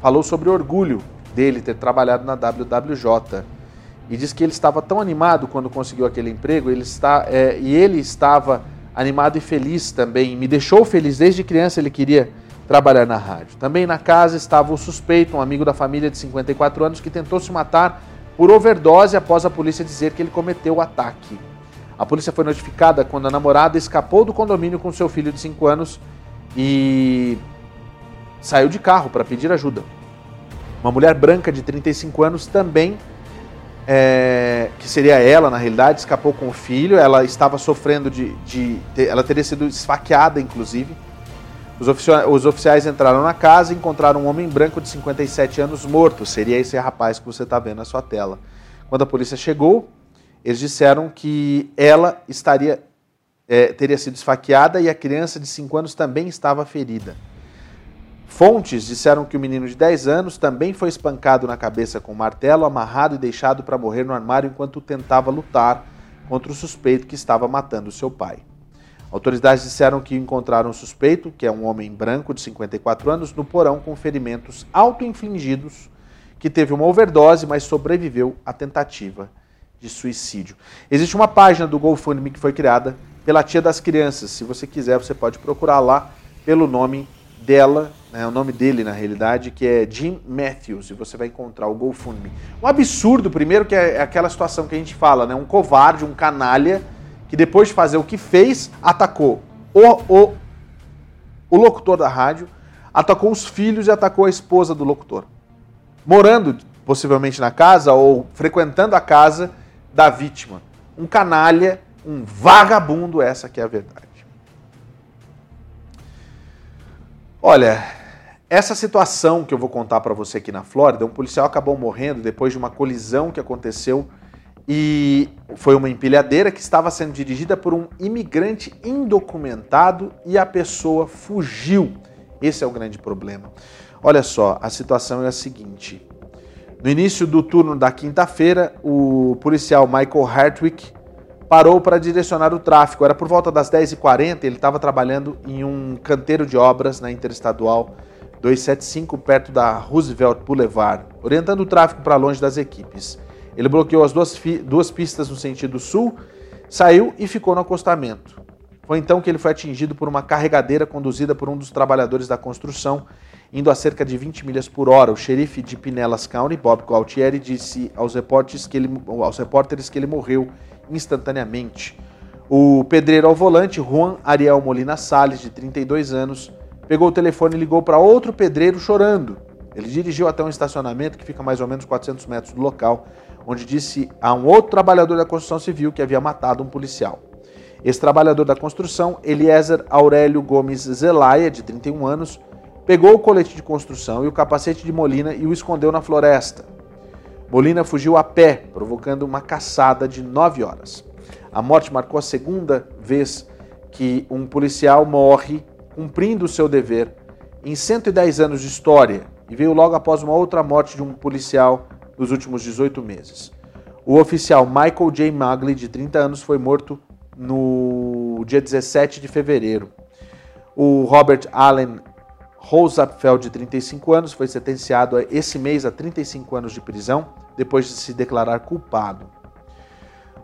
A: falou sobre o orgulho dele ter trabalhado na WWJ e diz que ele estava tão animado quando conseguiu aquele emprego ele está, é, e ele estava animado e feliz também. Me deixou feliz desde criança, ele queria trabalhar na rádio. Também na casa estava o suspeito, um amigo da família de 54 anos, que tentou se matar por overdose após a polícia dizer que ele cometeu o ataque. A polícia foi notificada quando a namorada escapou do condomínio com seu filho de 5 anos e saiu de carro para pedir ajuda. Uma mulher branca de 35 anos também, é, que seria ela na realidade, escapou com o filho. Ela estava sofrendo de, de, ela teria sido esfaqueada, inclusive os, oficiais, os oficiais entraram na casa e encontraram um homem branco de 57 anos morto. Seria esse rapaz que você está vendo na sua tela. Quando a polícia chegou, eles disseram que ela estaria é, teria sido esfaqueada e a criança de 5 anos também estava ferida. Fontes disseram que o menino de 10 anos também foi espancado na cabeça com um martelo, amarrado e deixado para morrer no armário enquanto tentava lutar contra o suspeito que estava matando seu pai. Autoridades disseram que encontraram um suspeito, que é um homem branco de 54 anos, no porão com ferimentos auto-infligidos, que teve uma overdose, mas sobreviveu à tentativa de suicídio. Existe uma página do GoFundMe que foi criada pela tia das crianças. Se você quiser, você pode procurar lá pelo nome dela, né, o nome dele na realidade, que é Jim Matthews, e você vai encontrar o GoFundMe. Um absurdo, primeiro, que é aquela situação que a gente fala, né? Um covarde, um canalha que depois de fazer o que fez, atacou o, o, o locutor da rádio, atacou os filhos e atacou a esposa do locutor. Morando possivelmente na casa ou frequentando a casa da vítima. Um canalha, um vagabundo, essa que é a verdade. Olha, essa situação que eu vou contar para você aqui na Flórida, um policial acabou morrendo depois de uma colisão que aconteceu e foi uma empilhadeira que estava sendo dirigida por um imigrante indocumentado e a pessoa fugiu. Esse é o grande problema. Olha só, a situação é a seguinte. No início do turno da quinta-feira, o policial Michael Hartwick parou para direcionar o tráfego. Era por volta das 10h40, ele estava trabalhando em um canteiro de obras na Interestadual 275, perto da Roosevelt Boulevard, orientando o tráfego para longe das equipes. Ele bloqueou as duas, duas pistas no sentido sul, saiu e ficou no acostamento. Foi então que ele foi atingido por uma carregadeira conduzida por um dos trabalhadores da construção, indo a cerca de 20 milhas por hora. O xerife de Pinellas County, Bob Gualtieri, disse aos que ele, aos repórteres que ele morreu instantaneamente. O pedreiro ao volante, Juan Ariel Molina Salles, de 32 anos, pegou o telefone e ligou para outro pedreiro chorando. Ele dirigiu até um estacionamento que fica mais ou menos 400 metros do local, onde disse a um outro trabalhador da construção civil que havia matado um policial. Esse trabalhador da construção, Eliezer Aurélio Gomes Zelaya, de 31 anos, pegou o colete de construção e o capacete de Molina e o escondeu na floresta. Molina fugiu a pé, provocando uma caçada de nove horas. A morte marcou a segunda vez que um policial morre cumprindo o seu dever em 110 anos de história e veio logo após uma outra morte de um policial nos últimos 18 meses. O oficial Michael J. Magley, de 30 anos, foi morto no dia 17 de fevereiro. O Robert Allen Rosapfeld, de 35 anos, foi sentenciado esse mês a 35 anos de prisão depois de se declarar culpado.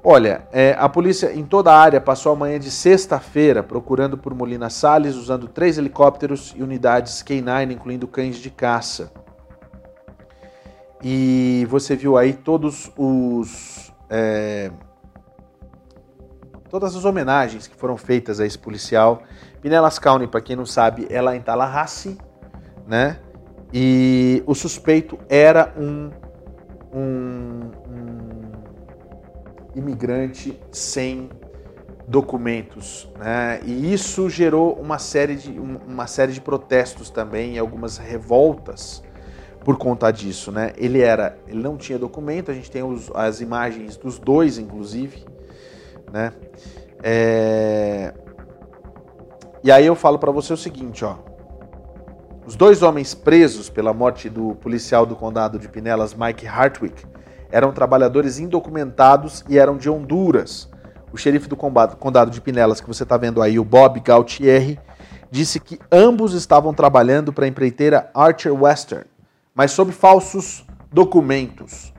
A: Olha, é, a polícia em toda a área passou a manhã de sexta-feira procurando por Molina Salles, usando três helicópteros e unidades K9, incluindo cães de caça. E você viu aí todos os. É, todas as homenagens que foram feitas a esse policial. Pinellas County, para quem não sabe, é lá em Tallahassee, né? E o suspeito era um, um, imigrante sem documentos, né? E isso gerou uma série de uma série de protestos também e algumas revoltas por conta disso, né? Ele era, ele não tinha documento. A gente tem os, as imagens dos dois, inclusive, né? É... E aí eu falo para você o seguinte, ó. Os dois homens presos pela morte do policial do condado de Pinelas, Mike Hartwick, eram trabalhadores indocumentados e eram de Honduras. O xerife do condado de Pinelas, que você está vendo aí, o Bob Gautieri, disse que ambos estavam trabalhando para a empreiteira Archer Western, mas sob falsos documentos.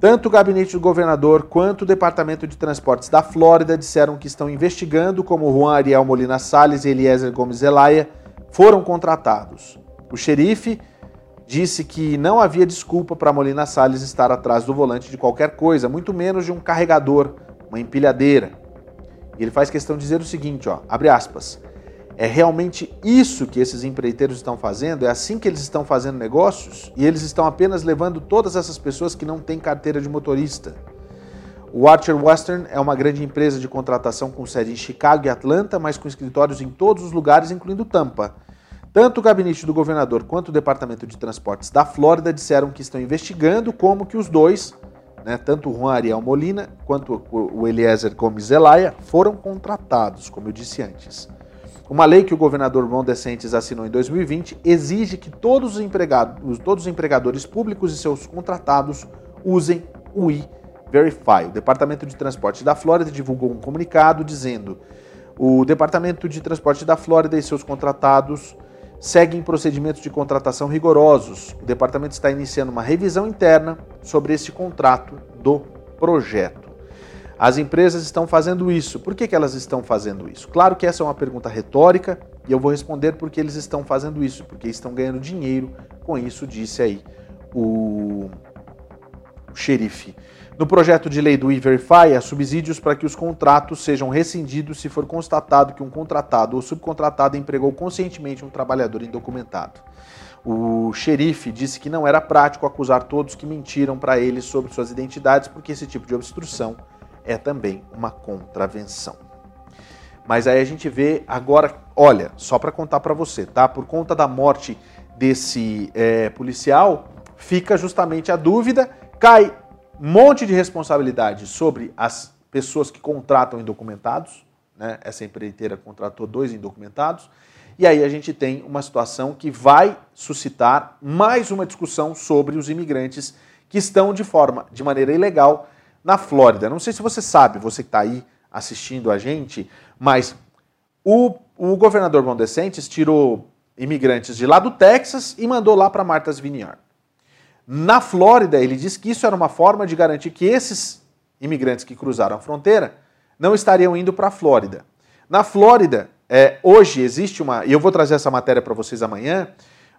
A: Tanto o gabinete do governador quanto o Departamento de Transportes da Flórida disseram que estão investigando como Juan Ariel Molina Salles e Eliezer Gomes Zelaya foram contratados. O xerife disse que não havia desculpa para Molina Salles estar atrás do volante de qualquer coisa, muito menos de um carregador, uma empilhadeira. E ele faz questão de dizer o seguinte, ó, abre aspas, é realmente isso que esses empreiteiros estão fazendo? É assim que eles estão fazendo negócios? E eles estão apenas levando todas essas pessoas que não têm carteira de motorista. O Archer Western é uma grande empresa de contratação com sede em Chicago e Atlanta, mas com escritórios em todos os lugares, incluindo Tampa. Tanto o gabinete do governador quanto o departamento de transportes da Flórida disseram que estão investigando como que os dois, né, tanto o Juan Ariel Molina quanto o Eliezer Gomes Zelaya, foram contratados, como eu disse antes. Uma lei que o governador Ron DeSantis assinou em 2020 exige que todos os, empregados, todos os empregadores públicos e seus contratados usem o E-Verify. O Departamento de Transporte da Flórida divulgou um comunicado dizendo o Departamento de Transporte da Flórida e seus contratados seguem procedimentos de contratação rigorosos. O departamento está iniciando uma revisão interna sobre este contrato do projeto. As empresas estão fazendo isso. Por que, que elas estão fazendo isso? Claro que essa é uma pergunta retórica e eu vou responder porque eles estão fazendo isso, porque estão ganhando dinheiro com isso, disse aí o, o xerife. No projeto de lei do E-Verify, há subsídios para que os contratos sejam rescindidos se for constatado que um contratado ou subcontratado empregou conscientemente um trabalhador indocumentado. O xerife disse que não era prático acusar todos que mentiram para ele sobre suas identidades, porque esse tipo de obstrução é também uma contravenção. Mas aí a gente vê agora, olha, só para contar para você, tá? Por conta da morte desse é, policial, fica justamente a dúvida, cai monte de responsabilidade sobre as pessoas que contratam indocumentados. Né? Essa empreiteira contratou dois indocumentados. E aí a gente tem uma situação que vai suscitar mais uma discussão sobre os imigrantes que estão de forma, de maneira ilegal, na Flórida. Não sei se você sabe, você que está aí assistindo a gente, mas o, o governador Ron DeSantis tirou imigrantes de lá do Texas e mandou lá para Martha's Vineyard. Na Flórida, ele diz que isso era uma forma de garantir que esses imigrantes que cruzaram a fronteira não estariam indo para a Flórida. Na Flórida, é, hoje existe uma, e eu vou trazer essa matéria para vocês amanhã,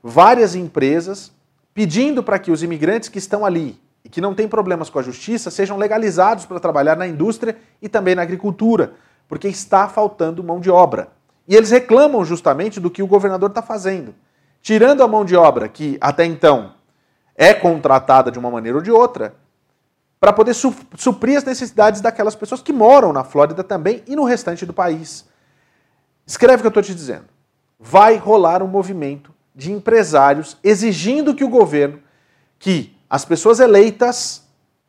A: várias empresas pedindo para que os imigrantes que estão ali e que não têm problemas com a justiça sejam legalizados para trabalhar na indústria e também na agricultura, porque está faltando mão de obra. E eles reclamam justamente do que o governador está fazendo. Tirando a mão de obra que até então é contratada de uma maneira ou de outra, para poder su suprir as necessidades daquelas pessoas que moram na Flórida também e no restante do país. Escreve o que eu estou te dizendo. Vai rolar um movimento de empresários exigindo que o governo, que as pessoas eleitas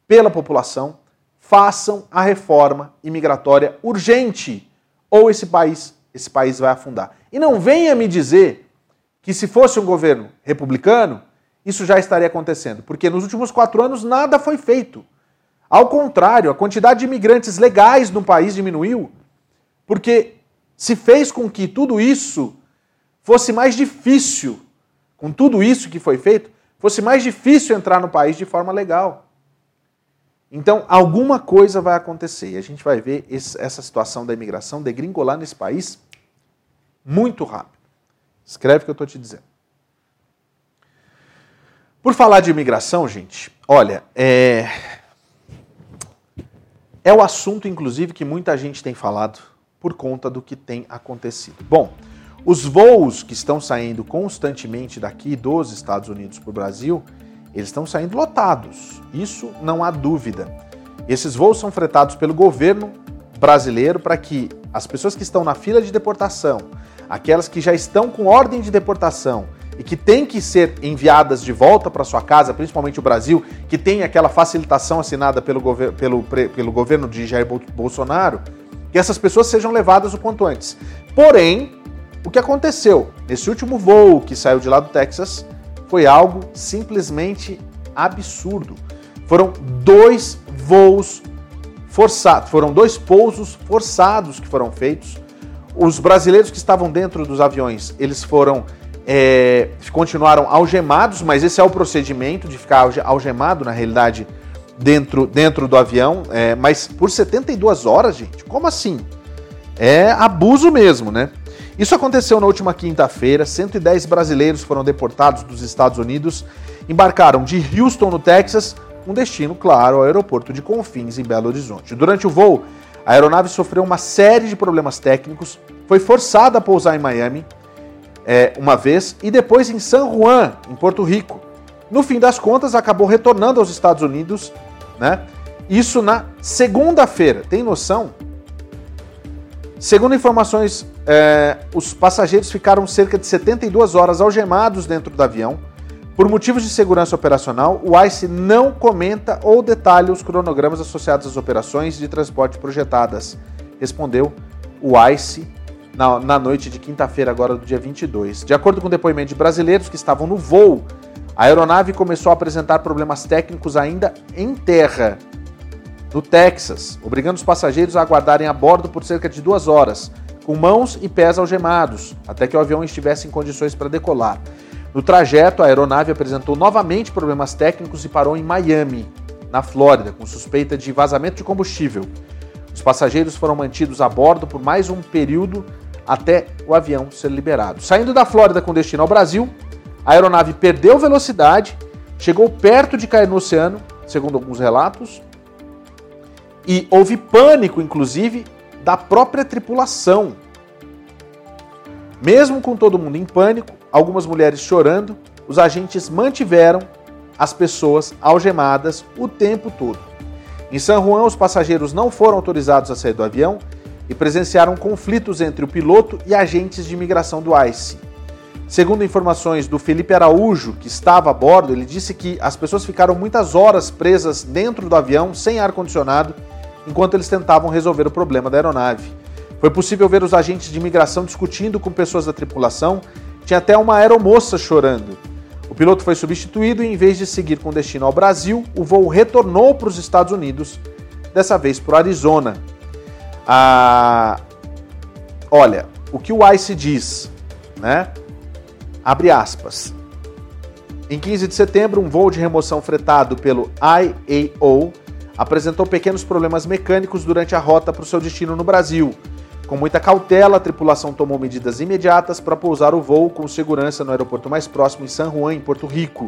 A: pela população, façam a reforma imigratória urgente, ou esse país, esse país vai afundar. E não venha me dizer que se fosse um governo republicano, isso já estaria acontecendo, porque nos últimos quatro anos nada foi feito. Ao contrário, a quantidade de imigrantes legais no país diminuiu, porque se fez com que tudo isso fosse mais difícil, com tudo isso que foi feito, fosse mais difícil entrar no país de forma legal. Então, alguma coisa vai acontecer e a gente vai ver essa situação da imigração degringolar nesse país muito rápido. Escreve o que eu estou te dizendo. Por falar de imigração, gente, olha, é... é o assunto, inclusive, que muita gente tem falado por conta do que tem acontecido. Bom, os voos que estão saindo constantemente daqui dos Estados Unidos para o Brasil, eles estão saindo lotados. Isso não há dúvida. Esses voos são fretados pelo governo brasileiro para que as pessoas que estão na fila de deportação, aquelas que já estão com ordem de deportação e que têm que ser enviadas de volta para sua casa, principalmente o Brasil, que tem aquela facilitação assinada pelo, gover pelo, pelo governo de Jair Bolsonaro, que essas pessoas sejam levadas o quanto antes. Porém, o que aconteceu nesse último voo que saiu de lá do Texas foi algo simplesmente absurdo. Foram dois voos forçados, foram dois pousos forçados que foram feitos. Os brasileiros que estavam dentro dos aviões, eles foram é, continuaram algemados, mas esse é o procedimento de ficar algemado na realidade dentro, dentro do avião, é, mas por 72 horas, gente, como assim? É abuso mesmo, né? Isso aconteceu na última quinta-feira. 110 brasileiros foram deportados dos Estados Unidos, embarcaram de Houston, no Texas, com destino, claro, ao aeroporto de Confins, em Belo Horizonte. Durante o voo, a aeronave sofreu uma série de problemas técnicos, foi forçada a pousar em Miami é, uma vez e depois em San Juan, em Porto Rico. No fim das contas, acabou retornando aos Estados Unidos né? Isso na segunda-feira. Tem noção? Segundo informações, é, os passageiros ficaram cerca de 72 horas algemados dentro do avião. Por motivos de segurança operacional, o ICE não comenta ou detalha os cronogramas associados às operações de transporte projetadas, respondeu o ICE na, na noite de quinta-feira, agora do dia 22. De acordo com depoimento de brasileiros que estavam no voo a aeronave começou a apresentar problemas técnicos ainda em terra, no Texas, obrigando os passageiros a aguardarem a bordo por cerca de duas horas, com mãos e pés algemados, até que o avião estivesse em condições para decolar. No trajeto, a aeronave apresentou novamente problemas técnicos e parou em Miami, na Flórida, com suspeita de vazamento de combustível. Os passageiros foram mantidos a bordo por mais um período até o avião ser liberado. Saindo da Flórida com destino ao Brasil, a aeronave perdeu velocidade, chegou perto de cair no oceano, segundo alguns relatos, e houve pânico, inclusive, da própria tripulação. Mesmo com todo mundo em pânico, algumas mulheres chorando, os agentes mantiveram as pessoas algemadas o tempo todo. Em San Juan, os passageiros não foram autorizados a sair do avião e presenciaram conflitos entre o piloto e agentes de imigração do ICE. Segundo informações do Felipe Araújo, que estava a bordo, ele disse que as pessoas ficaram muitas horas presas dentro do avião, sem ar-condicionado, enquanto eles tentavam resolver o problema da aeronave. Foi possível ver os agentes de imigração discutindo com pessoas da tripulação, tinha até uma aeromoça chorando. O piloto foi substituído e, em vez de seguir com destino ao Brasil, o voo retornou para os Estados Unidos, dessa vez para o Arizona. Ah, olha, o que o ICE diz, né? Abre aspas. Em 15 de setembro, um voo de remoção fretado pelo IAO apresentou pequenos problemas mecânicos durante a rota para o seu destino no Brasil. Com muita cautela, a tripulação tomou medidas imediatas para pousar o voo com segurança no aeroporto mais próximo em San Juan, em Porto Rico.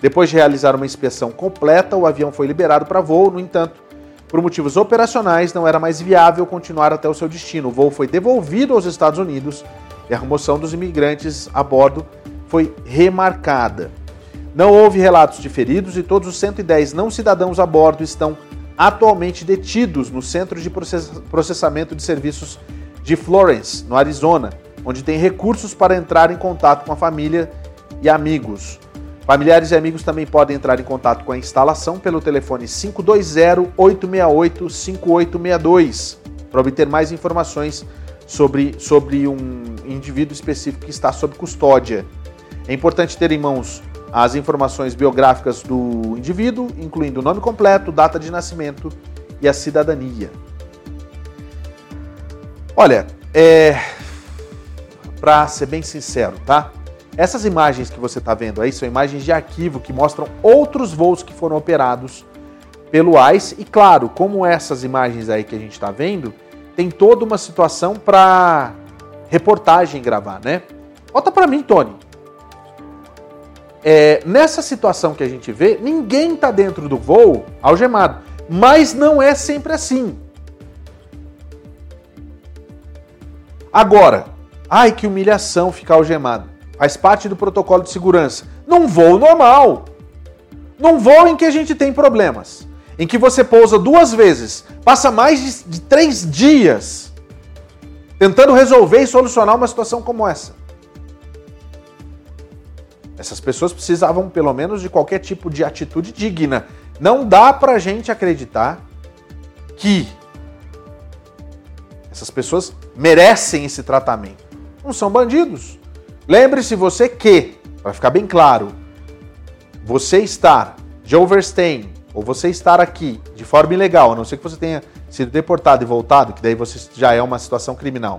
A: Depois de realizar uma inspeção completa, o avião foi liberado para voo, no entanto, por motivos operacionais, não era mais viável continuar até o seu destino. O voo foi devolvido aos Estados Unidos e a remoção dos imigrantes a bordo foi remarcada. Não houve relatos de feridos e todos os 110 não cidadãos a bordo estão atualmente detidos no Centro de Processamento de Serviços de Florence, no Arizona, onde tem recursos para entrar em contato com a família e amigos. Familiares e amigos também podem entrar em contato com a instalação pelo telefone 520-868-5862 para obter mais informações sobre, sobre um indivíduo específico que está sob custódia. É importante ter em mãos as informações biográficas do indivíduo, incluindo o nome completo, data de nascimento e a cidadania. Olha, é... para ser bem sincero, tá? Essas imagens que você está vendo aí são imagens de arquivo que mostram outros voos que foram operados pelo ICE. E claro, como essas imagens aí que a gente está vendo, tem toda uma situação para reportagem gravar, né? Volta para mim, Tony. É, nessa situação que a gente vê, ninguém está dentro do voo algemado. Mas não é sempre assim. Agora, ai que humilhação ficar algemado. Faz parte do protocolo de segurança. Num voo normal. Num voo em que a gente tem problemas. Em que você pousa duas vezes, passa mais de, de três dias tentando resolver e solucionar uma situação como essa. Essas pessoas precisavam, pelo menos, de qualquer tipo de atitude digna. Não dá pra gente acreditar que essas pessoas merecem esse tratamento. Não são bandidos. Lembre-se você que, para ficar bem claro, você estar de overstaying ou você estar aqui de forma ilegal, a não ser que você tenha sido deportado e voltado, que daí você já é uma situação criminal.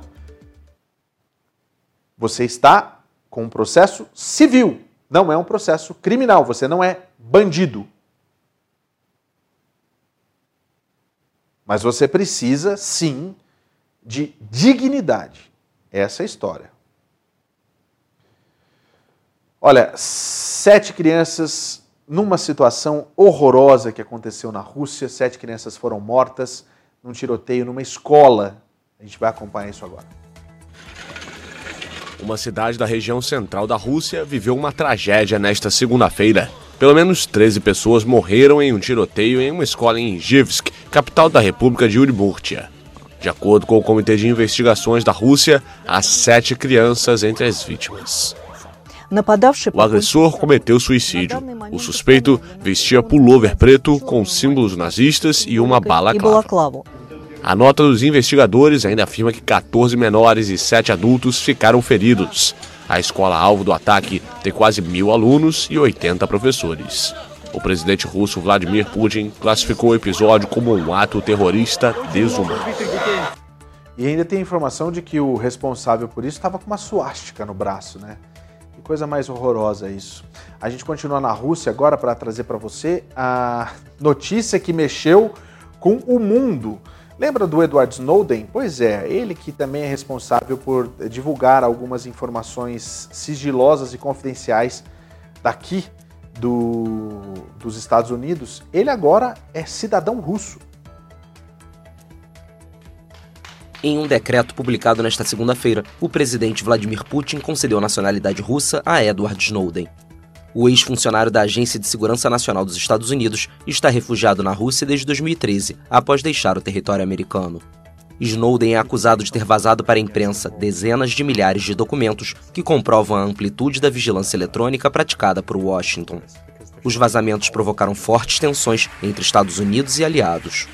A: Você está com um processo civil, não é um processo criminal, você não é bandido. Mas você precisa, sim, de dignidade. Essa é a história. Olha, sete crianças numa situação horrorosa que aconteceu na Rússia. Sete crianças foram mortas num tiroteio numa escola. A gente vai acompanhar isso agora.
D: Uma cidade da região central da Rússia viveu uma tragédia nesta segunda-feira. Pelo menos 13 pessoas morreram em um tiroteio em uma escola em Ijevsk, capital da República de Udmurtia. De acordo com o Comitê de Investigações da Rússia, há sete crianças entre as vítimas. O agressor cometeu suicídio. O suspeito vestia pullover preto com símbolos nazistas e uma bala clava. A nota dos investigadores ainda afirma que 14 menores e 7 adultos ficaram feridos. A escola alvo do ataque tem quase mil alunos e 80 professores. O presidente russo Vladimir Putin classificou o episódio como um ato terrorista desumano.
A: E ainda tem informação de que o responsável por isso estava com uma suástica no braço, né? Que coisa mais horrorosa isso. A gente continua na Rússia agora para trazer para você a notícia que mexeu com o mundo. Lembra do Edward Snowden? Pois é, ele que também é responsável por divulgar algumas informações sigilosas e confidenciais daqui do, dos Estados Unidos. Ele agora é cidadão russo.
E: Em um decreto publicado nesta segunda-feira, o presidente Vladimir Putin concedeu nacionalidade russa a Edward Snowden. O ex-funcionário da Agência de Segurança Nacional dos Estados Unidos está refugiado na Rússia desde 2013, após deixar o território americano. Snowden é acusado de ter vazado para a imprensa dezenas de milhares de documentos que comprovam a amplitude da vigilância eletrônica praticada por Washington. Os vazamentos provocaram fortes tensões entre Estados Unidos e aliados.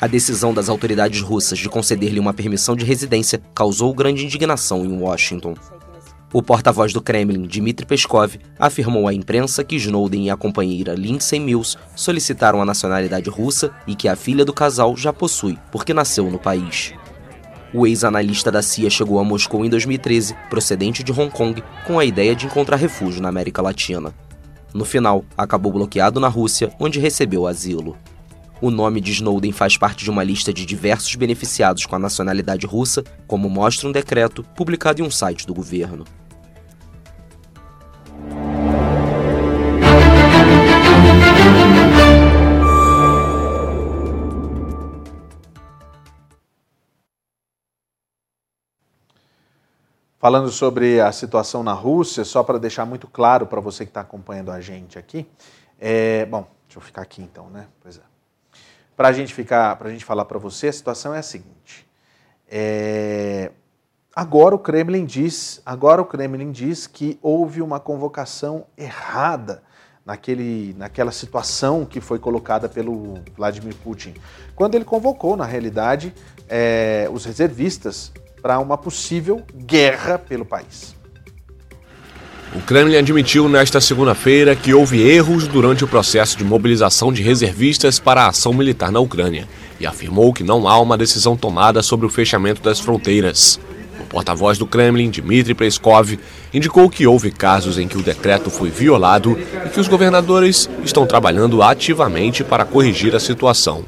E: A decisão das autoridades russas de conceder-lhe uma permissão de residência causou grande indignação em Washington. O porta-voz do Kremlin, Dmitry Peskov, afirmou à imprensa que Snowden e a companheira Lindsay Mills solicitaram a nacionalidade russa e que a filha do casal já possui, porque nasceu no país. O ex-analista da CIA chegou a Moscou em 2013, procedente de Hong Kong, com a ideia de encontrar refúgio na América Latina. No final, acabou bloqueado na Rússia, onde recebeu asilo. O nome de Snowden faz parte de uma lista de diversos beneficiados com a nacionalidade russa, como mostra um decreto publicado em um site do governo.
A: falando sobre a situação na Rússia, só para deixar muito claro para você que está acompanhando a gente aqui. É, bom, deixa eu ficar aqui então, né? Pois é. Para a gente ficar, para a gente falar para você, a situação é a seguinte. É, agora o Kremlin diz, agora o Kremlin diz que houve uma convocação errada naquele, naquela situação que foi colocada pelo Vladimir Putin, quando ele convocou, na realidade, é, os reservistas para uma possível guerra pelo país.
D: O Kremlin admitiu nesta segunda-feira que houve erros durante o processo de mobilização de reservistas para a ação militar na Ucrânia e afirmou que não há uma decisão tomada sobre o fechamento das fronteiras. O porta-voz do Kremlin, Dmitry Peskov, indicou que houve casos em que o decreto foi violado e que os governadores estão trabalhando ativamente para corrigir a situação.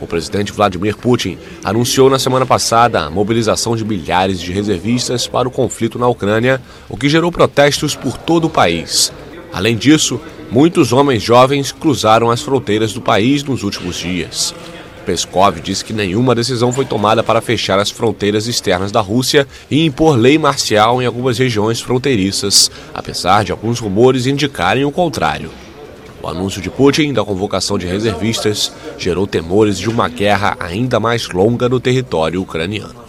D: O presidente Vladimir Putin anunciou na semana passada a mobilização de milhares de reservistas para o conflito na Ucrânia, o que gerou protestos por todo o país. Além disso, muitos homens jovens cruzaram as fronteiras do país nos últimos dias. Peskov disse que nenhuma decisão foi tomada para fechar as fronteiras externas da Rússia e impor lei marcial em algumas regiões fronteiriças, apesar de alguns rumores indicarem o contrário. O anúncio de Putin da convocação de reservistas gerou temores de uma guerra ainda mais longa no território ucraniano.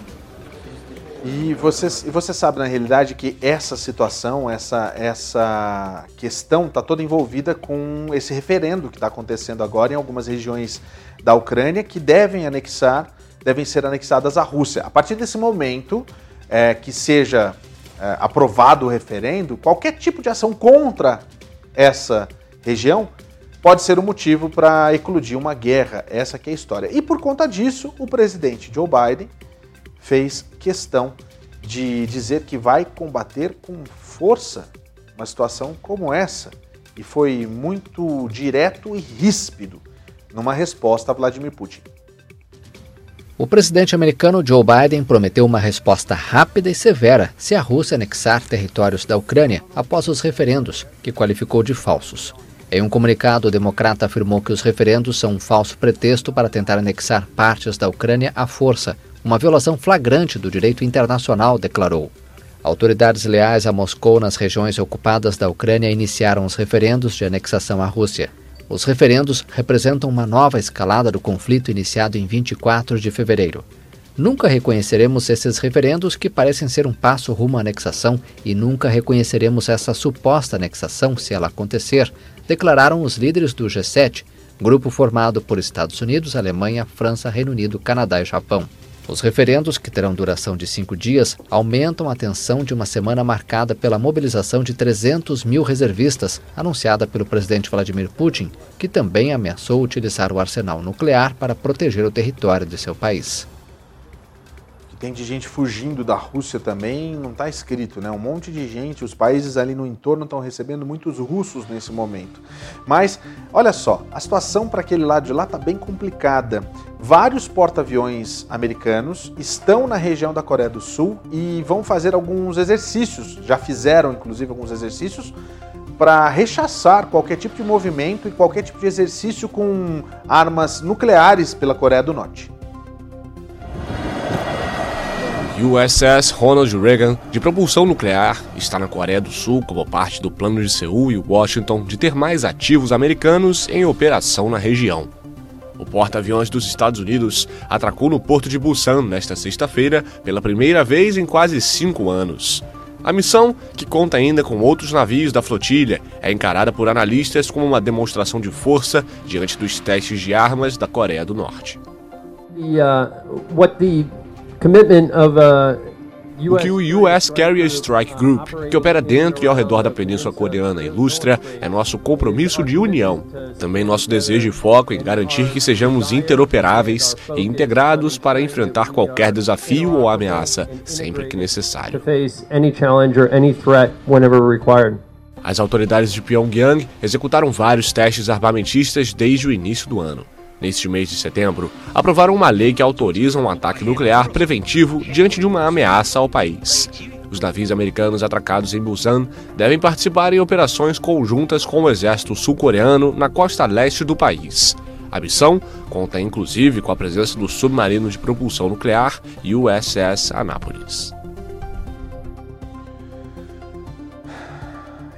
A: E você, você sabe, na realidade, que essa situação, essa, essa questão está toda envolvida com esse referendo que está acontecendo agora em algumas regiões da Ucrânia que devem anexar, devem ser anexadas à Rússia. A partir desse momento é, que seja é, aprovado o referendo, qualquer tipo de ação contra essa região pode ser um motivo para eclodir uma guerra. Essa que é a história. E por conta disso, o presidente Joe Biden fez questão de dizer que vai combater com força uma situação como essa. E foi muito direto e ríspido numa resposta a Vladimir Putin.
F: O presidente americano Joe Biden prometeu uma resposta rápida e severa se a Rússia anexar territórios da Ucrânia após os referendos, que qualificou de falsos. Em um comunicado, o democrata afirmou que os referendos são um falso pretexto para tentar anexar partes da Ucrânia à força, uma violação flagrante do direito internacional, declarou. Autoridades leais a Moscou nas regiões ocupadas da Ucrânia iniciaram os referendos de anexação à Rússia. Os referendos representam uma nova escalada do conflito iniciado em 24 de fevereiro. Nunca reconheceremos esses referendos que parecem ser um passo rumo à anexação e nunca reconheceremos essa suposta anexação se ela acontecer, declararam os líderes do G7, grupo formado por Estados Unidos, Alemanha, França, Reino Unido, Canadá e Japão. Os referendos, que terão duração de cinco dias, aumentam a tensão de uma semana marcada pela mobilização de 300 mil reservistas, anunciada pelo presidente Vladimir Putin, que também ameaçou utilizar o arsenal nuclear para proteger o território de seu país
A: tem de gente fugindo da Rússia também, não está escrito, né? Um monte de gente, os países ali no entorno estão recebendo muitos russos nesse momento. Mas, olha só, a situação para aquele lado de lá está bem complicada. Vários porta-aviões americanos estão na região da Coreia do Sul e vão fazer alguns exercícios, já fizeram inclusive alguns exercícios, para rechaçar qualquer tipo de movimento e qualquer tipo de exercício com armas nucleares pela Coreia do Norte.
D: USS Ronald Reagan, de propulsão nuclear, está na Coreia do Sul como parte do plano de Seul e Washington de ter mais ativos americanos em operação na região. O porta-aviões dos Estados Unidos atracou no porto de Busan nesta sexta-feira pela primeira vez em quase cinco anos. A missão, que conta ainda com outros navios da flotilha, é encarada por analistas como uma demonstração de força diante dos testes de armas da Coreia do Norte.
G: The, uh, what the commitment of uh,
D: o que o US Carrier Strike Group, que opera dentro e ao redor da Península Coreana, ilustra é nosso compromisso de união. Também nosso desejo e foco em garantir que sejamos interoperáveis e integrados para enfrentar qualquer desafio ou ameaça, sempre que necessário. As autoridades de Pyongyang executaram vários testes armamentistas desde o início do ano neste mês de setembro, aprovaram uma lei que autoriza um ataque nuclear preventivo diante de uma ameaça ao país. Os navios americanos atracados em Busan devem participar em operações conjuntas com o exército sul-coreano na costa leste do país. A missão conta inclusive com a presença do submarino de propulsão nuclear USS Annapolis.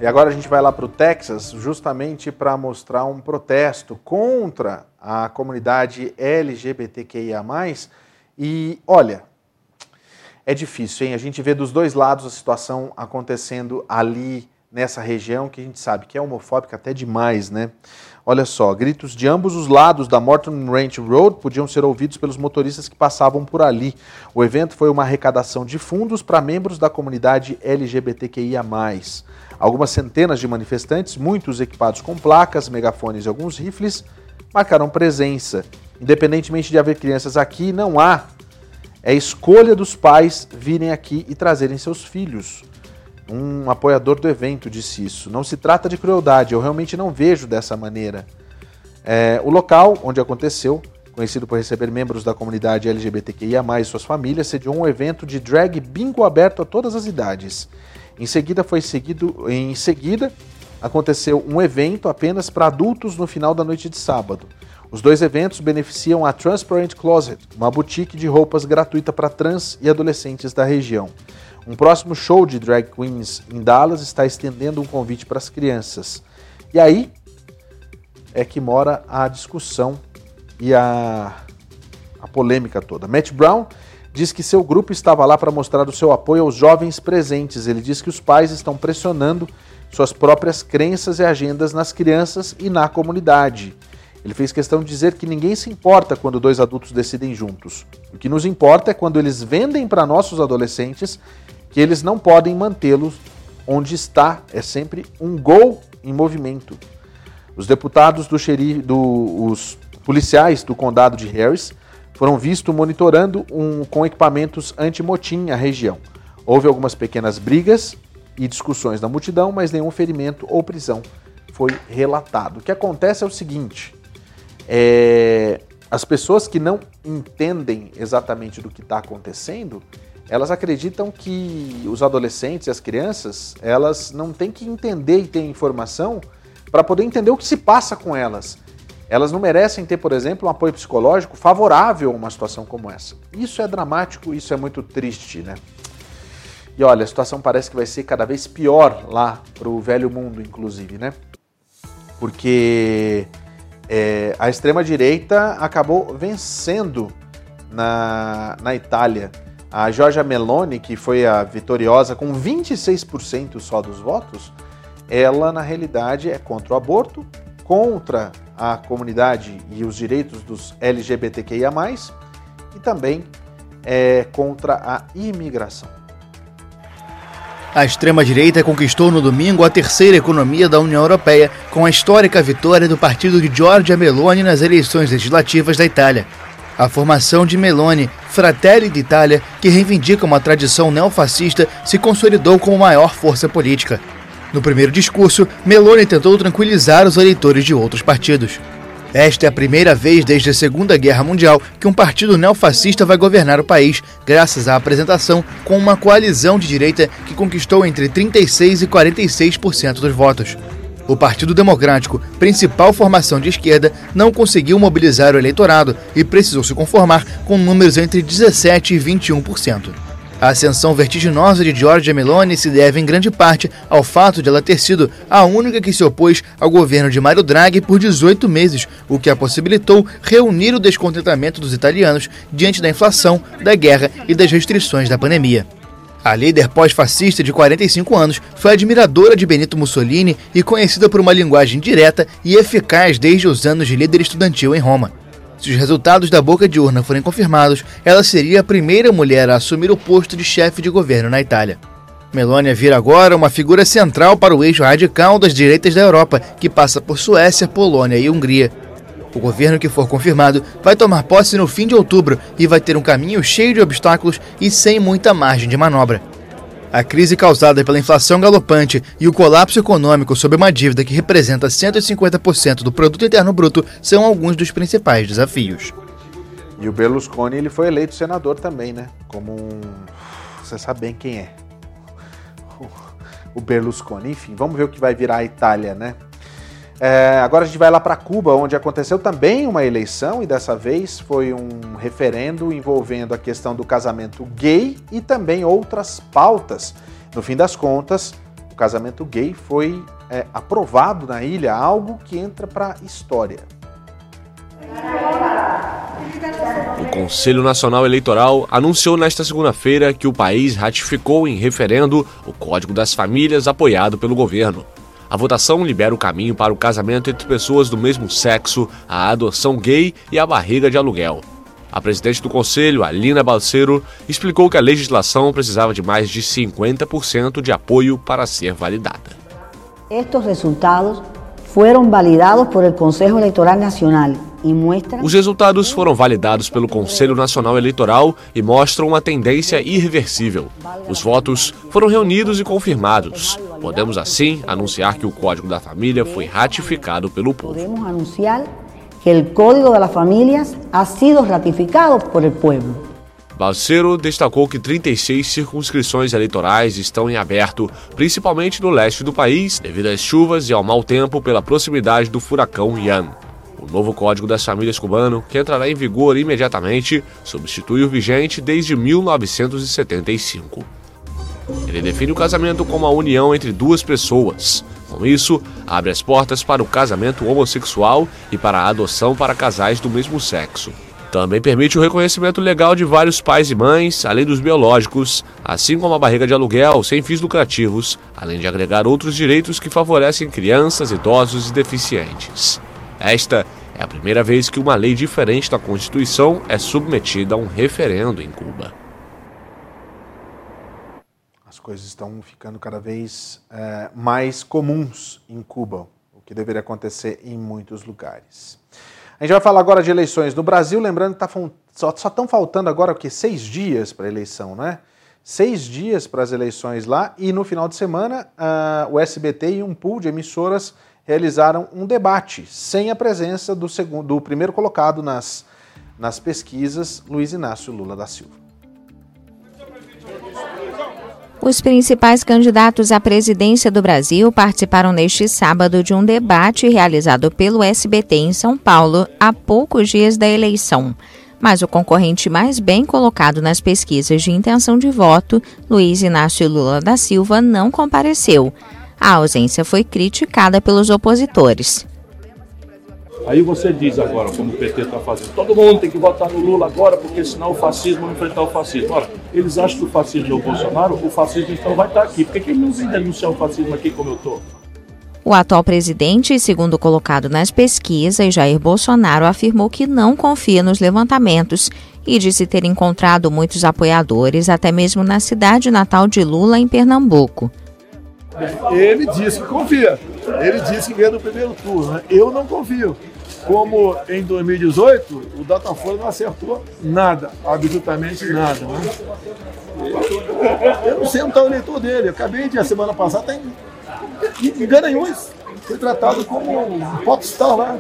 A: E agora a gente vai lá para o Texas justamente para mostrar um protesto contra a comunidade LGBTQIA. E olha, é difícil, hein? A gente vê dos dois lados a situação acontecendo ali nessa região que a gente sabe que é homofóbica até demais, né? Olha só, gritos de ambos os lados da Morton Ranch Road podiam ser ouvidos pelos motoristas que passavam por ali. O evento foi uma arrecadação de fundos para membros da comunidade LGBTQIA. Algumas centenas de manifestantes, muitos equipados com placas, megafones e alguns rifles, marcaram presença. Independentemente de haver crianças aqui, não há. É escolha dos pais virem aqui e trazerem seus filhos. Um apoiador do evento disse isso. Não se trata de crueldade, eu realmente não vejo dessa maneira. É, o local onde aconteceu, conhecido por receber membros da comunidade LGBTQIA, e suas famílias, sediou um evento de drag bingo aberto a todas as idades. Em seguida, foi seguido, em seguida, aconteceu um evento apenas para adultos no final da noite de sábado. Os dois eventos beneficiam a Transparent Closet, uma boutique de roupas gratuita para trans e adolescentes da região. Um próximo show de drag queens em Dallas está estendendo um convite para as crianças. E aí é que mora a discussão e a, a polêmica toda. Matt Brown diz que seu grupo estava lá para mostrar o seu apoio aos jovens presentes. Ele diz que os pais estão pressionando suas próprias crenças e agendas nas crianças e na comunidade. Ele fez questão de dizer que ninguém se importa quando dois adultos decidem juntos. O que nos importa é quando eles vendem para nossos adolescentes que eles não podem mantê-los onde está. É sempre um gol em movimento. Os deputados do xerife, do, os policiais do condado de Harris foram vistos monitorando um, com equipamentos anti-motim a região. Houve algumas pequenas brigas e discussões na multidão, mas nenhum ferimento ou prisão foi relatado. O que acontece é o seguinte: é, as pessoas que não entendem exatamente do que está acontecendo, elas acreditam que os adolescentes e as crianças, elas não têm que entender e ter informação para poder entender o que se passa com elas. Elas não merecem ter, por exemplo, um apoio psicológico favorável a uma situação como essa. Isso é dramático, isso é muito triste, né? E olha, a situação parece que vai ser cada vez pior lá para o velho mundo, inclusive, né? Porque é, a extrema-direita acabou vencendo na, na Itália. A Giorgia Meloni, que foi a vitoriosa com 26% só dos votos, ela na realidade é contra o aborto, contra a comunidade e os direitos dos LGBTQIA, e também é contra a imigração.
C: A extrema-direita conquistou no domingo a terceira economia da União Europeia com a histórica vitória do partido de Giorgia Meloni nas eleições legislativas da Itália. A formação de Meloni, Fratelli d'Italia, que reivindica uma tradição neofascista, se consolidou como maior força política. No primeiro discurso, Meloni tentou tranquilizar os eleitores de outros partidos. Esta é a primeira vez desde a Segunda Guerra Mundial que um partido neofascista vai governar o país, graças à apresentação com uma coalizão de direita que conquistou entre 36% e 46% dos votos. O Partido Democrático, principal formação de esquerda, não conseguiu mobilizar o eleitorado e precisou se conformar com números entre 17% e 21%. A ascensão vertiginosa de Giorgia Meloni se deve em grande parte ao fato de ela ter sido a única que se opôs ao governo de Mario Draghi por 18 meses, o que a possibilitou reunir o descontentamento dos italianos diante da inflação, da guerra e das restrições da pandemia. A líder pós-fascista de 45 anos foi admiradora de Benito Mussolini e conhecida por uma linguagem direta e eficaz desde os anos de líder estudantil em Roma. Se os resultados da boca de urna forem confirmados, ela seria a primeira mulher a assumir o posto de chefe de governo na Itália. Melania vira agora uma figura central para o eixo radical das direitas da Europa, que passa por Suécia, Polônia e Hungria. O governo que for confirmado vai tomar posse no fim de outubro e vai ter um caminho cheio de obstáculos e sem muita margem de manobra. A crise causada pela inflação galopante e o colapso econômico sob uma dívida que representa 150% do produto interno bruto são alguns dos principais desafios.
A: E o Berlusconi ele foi eleito senador também, né? Como um, você sabe bem quem é. O Berlusconi, enfim, vamos ver o que vai virar a Itália, né? É, agora a gente vai lá para Cuba, onde aconteceu também uma eleição e dessa vez foi um referendo envolvendo a questão do casamento gay e também outras pautas. No fim das contas, casamento gay foi é, aprovado na ilha, algo que entra para a história.
D: O Conselho Nacional Eleitoral anunciou nesta segunda-feira que o país ratificou em referendo o Código das Famílias apoiado pelo governo. A votação libera o caminho para o casamento entre pessoas do mesmo sexo, a adoção gay e a barriga de aluguel. A presidente do conselho, Alina Balseiro, explicou que a legislação precisava de mais de 50% de apoio para ser validada.
H: Estes resultados foram validados por el Consejo Eleitoral Nacional
D: os resultados foram validados pelo Conselho Nacional Eleitoral e mostram uma tendência irreversível. Os votos foram reunidos e confirmados. Podemos assim anunciar que o Código da Família foi ratificado pelo povo.
H: Podemos anunciar que o Código das Famílias ha sido ratificado por el pueblo.
D: Balseiro destacou que 36 circunscrições eleitorais estão em aberto, principalmente no leste do país, devido às chuvas e ao mau tempo pela proximidade do furacão Ian. O novo Código das Famílias cubano, que entrará em vigor imediatamente, substitui o vigente desde 1975. Ele define o casamento como a união entre duas pessoas. Com isso, abre as portas para o casamento homossexual e para a adoção para casais do mesmo sexo. Também permite o reconhecimento legal de vários pais e mães, além dos biológicos, assim como a barriga de aluguel sem fins lucrativos, além de agregar outros direitos que favorecem crianças, idosos e deficientes. Esta é a primeira vez que uma lei diferente da Constituição é submetida a um referendo em Cuba.
A: As coisas estão ficando cada vez é, mais comuns em Cuba, o que deveria acontecer em muitos lugares. A gente vai falar agora de eleições no Brasil, lembrando que tá, só estão faltando agora o que? Seis dias para a eleição, não é? Seis dias para as eleições lá e no final de semana uh, o SBT e um pool de emissoras realizaram um debate sem a presença do, segundo, do primeiro colocado nas, nas pesquisas, Luiz Inácio Lula da Silva.
I: Os principais candidatos à presidência do Brasil participaram neste sábado de um debate realizado pelo SBT em São Paulo há poucos dias da eleição. Mas o concorrente mais bem colocado nas pesquisas de intenção de voto, Luiz Inácio Lula da Silva, não compareceu. A ausência foi criticada pelos opositores.
J: Aí você diz agora, como o PT está fazendo, todo mundo tem que votar no Lula agora, porque senão o fascismo vai enfrentar o fascismo. Ora, eles acham que o fascismo é o Bolsonaro, o fascismo então vai estar tá aqui. Por que, que não vem denunciar o fascismo aqui como eu estou?
I: O atual presidente, segundo colocado nas pesquisas, Jair Bolsonaro afirmou que não confia nos levantamentos e disse ter encontrado muitos apoiadores, até mesmo na cidade natal de Lula, em Pernambuco.
J: Ele disse que confia. Ele disse que ganha no primeiro turno. Né? Eu não confio. Como em 2018, o Datafolha não acertou nada, absolutamente nada. Né? Eu não sei onde está o eleitor dele. Eu acabei de, a semana passada, tem em Garanhuns. Foi tratado como um popstar lá.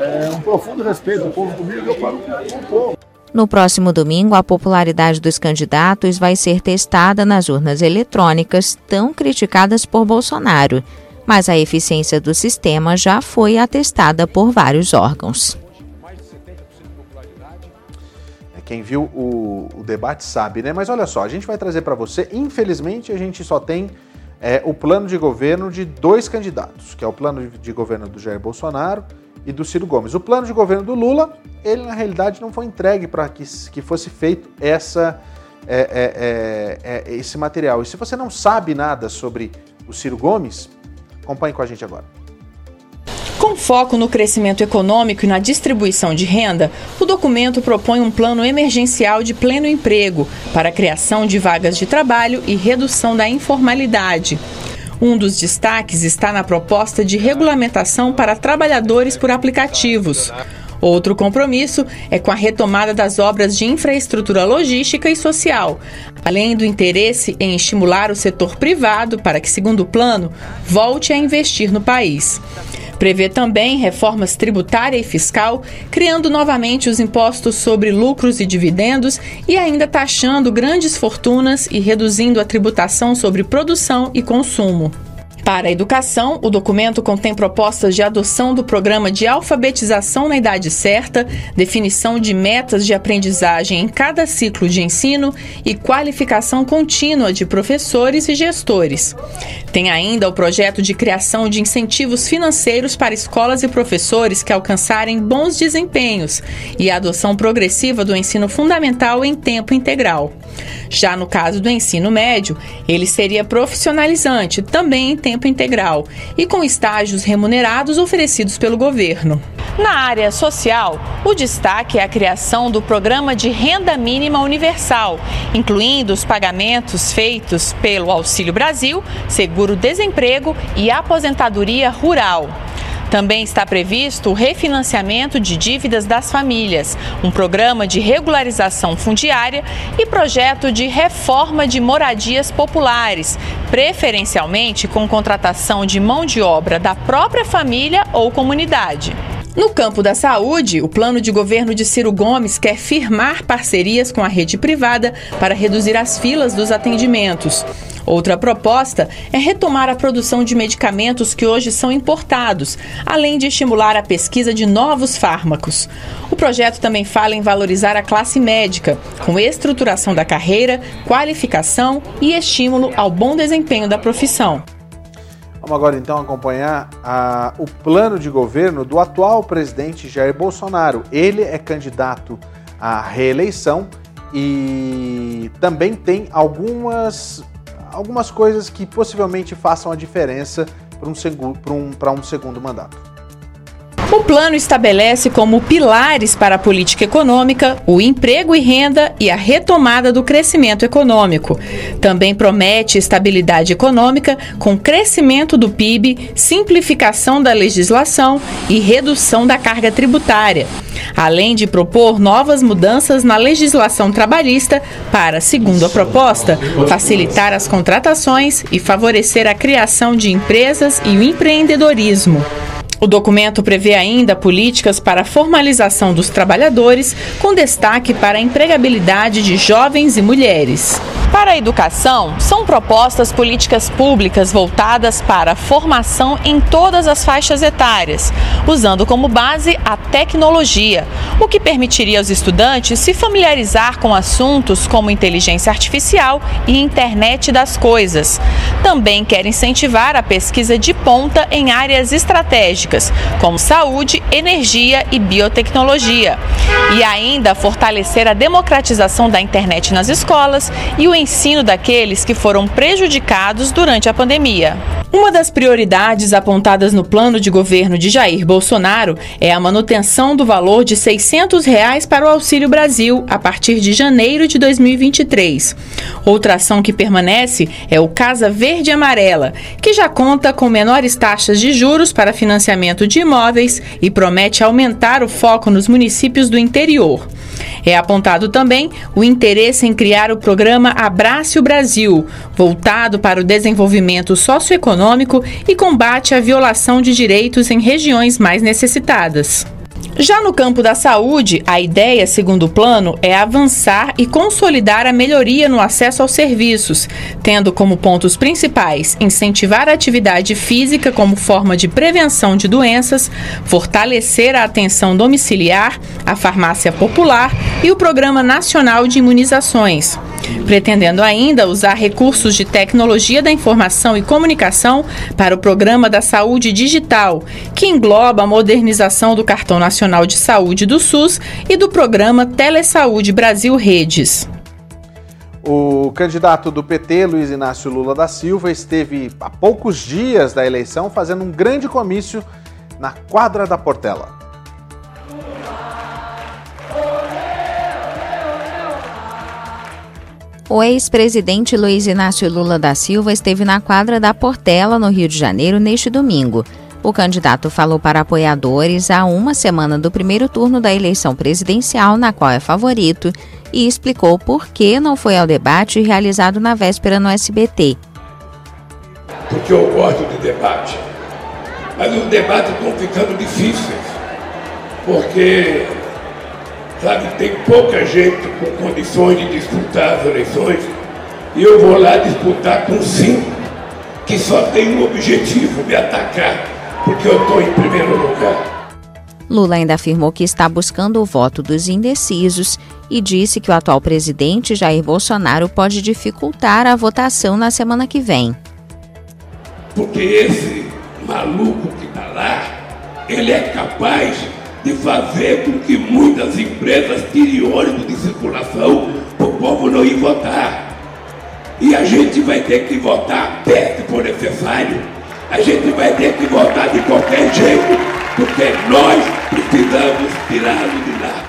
J: É, um profundo respeito. O povo comigo, eu paro com o povo.
I: No próximo domingo, a popularidade dos candidatos vai ser testada nas urnas eletrônicas, tão criticadas por Bolsonaro. Mas a eficiência do sistema já foi atestada por vários órgãos.
A: É, quem viu o, o, debate sabe, né? Mas olha só, a gente vai trazer para você. Infelizmente, a gente só tem é, o plano de governo de dois candidatos, que é o plano de governo do Jair Bolsonaro e do Ciro Gomes. O plano de governo do Lula, ele na realidade não foi entregue para que, que fosse feito essa, é, é, é, é, esse material. E se você não sabe nada sobre o Ciro Gomes, acompanhe com a gente agora.
K: Com foco no crescimento econômico e na distribuição de renda, o documento propõe um plano emergencial de pleno emprego para a criação de vagas de trabalho e redução da informalidade. Um dos destaques está na proposta de regulamentação para trabalhadores por aplicativos. Outro compromisso é com a retomada das obras de infraestrutura logística e social, além do interesse em estimular o setor privado para que, segundo o plano, volte a investir no país. Prevê também reformas tributária e fiscal, criando novamente os impostos sobre lucros e dividendos e ainda taxando grandes fortunas e reduzindo a tributação sobre produção e consumo. Para a educação, o documento contém propostas de adoção do programa de alfabetização na idade certa, definição de metas de aprendizagem em cada ciclo de ensino e qualificação contínua de professores e gestores. Tem ainda o projeto de criação de incentivos financeiros para escolas e professores que alcançarem bons desempenhos e a adoção progressiva do ensino fundamental em tempo integral. Já no caso do ensino médio, ele seria profissionalizante, também em tempo integral, e com estágios remunerados oferecidos pelo governo. Na área social, o destaque é a criação do Programa de Renda Mínima Universal, incluindo os pagamentos feitos pelo Auxílio Brasil, Seguro-Desemprego e Aposentadoria Rural. Também está previsto o refinanciamento de dívidas das famílias, um programa de regularização fundiária e projeto de reforma de moradias populares, preferencialmente com contratação de mão de obra da própria família ou comunidade. No campo da saúde, o plano de governo de Ciro Gomes quer firmar parcerias com a rede privada para reduzir as filas dos atendimentos. Outra proposta é retomar a produção de medicamentos que hoje são importados, além de estimular a pesquisa de novos fármacos. O projeto também fala em valorizar a classe médica, com estruturação da carreira, qualificação e estímulo ao bom desempenho da profissão.
A: Vamos agora então acompanhar a, o plano de governo do atual presidente Jair Bolsonaro. Ele é candidato à reeleição e também tem algumas algumas coisas que possivelmente façam a diferença para um, um, um segundo mandato.
K: O plano estabelece como pilares para a política econômica o emprego e renda e a retomada do crescimento econômico. Também promete estabilidade econômica com crescimento do PIB, simplificação da legislação e redução da carga tributária. Além de propor novas mudanças na legislação trabalhista para, segundo a proposta, facilitar as contratações e favorecer a criação de empresas e o empreendedorismo. O documento prevê ainda políticas para a formalização dos trabalhadores, com destaque para a empregabilidade de jovens e mulheres. Para a educação, são propostas políticas públicas voltadas para a formação em todas as faixas etárias, usando como base a tecnologia, o que permitiria aos estudantes se familiarizar com assuntos como inteligência artificial e internet das coisas. Também quer incentivar a pesquisa de ponta em áreas estratégicas, como saúde, energia e biotecnologia, e ainda fortalecer a democratização da internet nas escolas e o ensino daqueles que foram prejudicados durante a pandemia. Uma das prioridades apontadas no plano de governo de Jair Bolsonaro é a manutenção do valor de 600 reais para o Auxílio Brasil a partir de janeiro de 2023. Outra ação que permanece é o Casa Verde Amarela, que já conta com menores taxas de juros para financiamento de imóveis e promete aumentar o foco nos municípios do interior. É apontado também o interesse em criar o programa Abrace o Brasil, voltado para o desenvolvimento socioeconômico e combate à violação de direitos em regiões mais necessitadas. Já no campo da saúde, a ideia, segundo o plano, é avançar e consolidar a melhoria no acesso aos serviços, tendo como pontos principais incentivar a atividade física como forma de prevenção de doenças, fortalecer a atenção domiciliar, a farmácia popular e o Programa Nacional de Imunizações pretendendo ainda usar recursos de tecnologia da informação e comunicação para o Programa da Saúde Digital, que engloba a modernização do Cartão Nacional de Saúde do SUS e do Programa Telesaúde Brasil Redes.
A: O candidato do PT, Luiz Inácio Lula da Silva, esteve há poucos dias da eleição fazendo um grande comício na quadra da Portela.
I: O ex-presidente Luiz Inácio Lula da Silva esteve na quadra da Portela, no Rio de Janeiro, neste domingo. O candidato falou para apoiadores há uma semana do primeiro turno da eleição presidencial, na qual é favorito, e explicou por que não foi ao debate realizado na véspera no SBT.
L: Porque eu gosto de debate, mas os debates estão ficando difíceis, porque Sabe, tem pouca gente com condições de disputar as eleições e eu vou lá disputar com cinco. que só tem um objetivo, me atacar, porque eu estou em primeiro lugar.
I: Lula ainda afirmou que está buscando o voto dos indecisos e disse que o atual presidente Jair Bolsonaro pode dificultar a votação na semana que vem.
L: Porque esse maluco que está lá, ele é capaz de fazer com que muitas empresas tirem ônibus de circulação para o povo não ir votar. E a gente vai ter que votar perto por necessário. A gente vai ter que votar de qualquer jeito, porque nós precisamos tirá-lo de lá.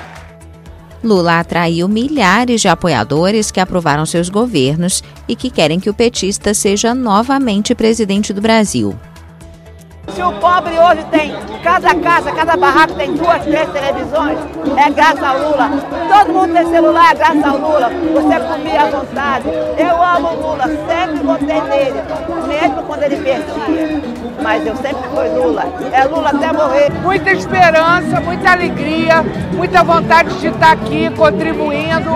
I: Lula atraiu milhares de apoiadores que aprovaram seus governos e que querem que o petista seja novamente presidente do Brasil.
M: Se o pobre hoje tem, cada casa, cada barraco tem duas, três televisões, é graças ao Lula. Todo mundo tem celular, é graças ao Lula. Você comia à vontade. Eu amo o Lula, sempre votei nele, mesmo quando ele perdia. Mas eu sempre fui Lula. É Lula até morrer.
N: Muita esperança, muita alegria, muita vontade de estar aqui contribuindo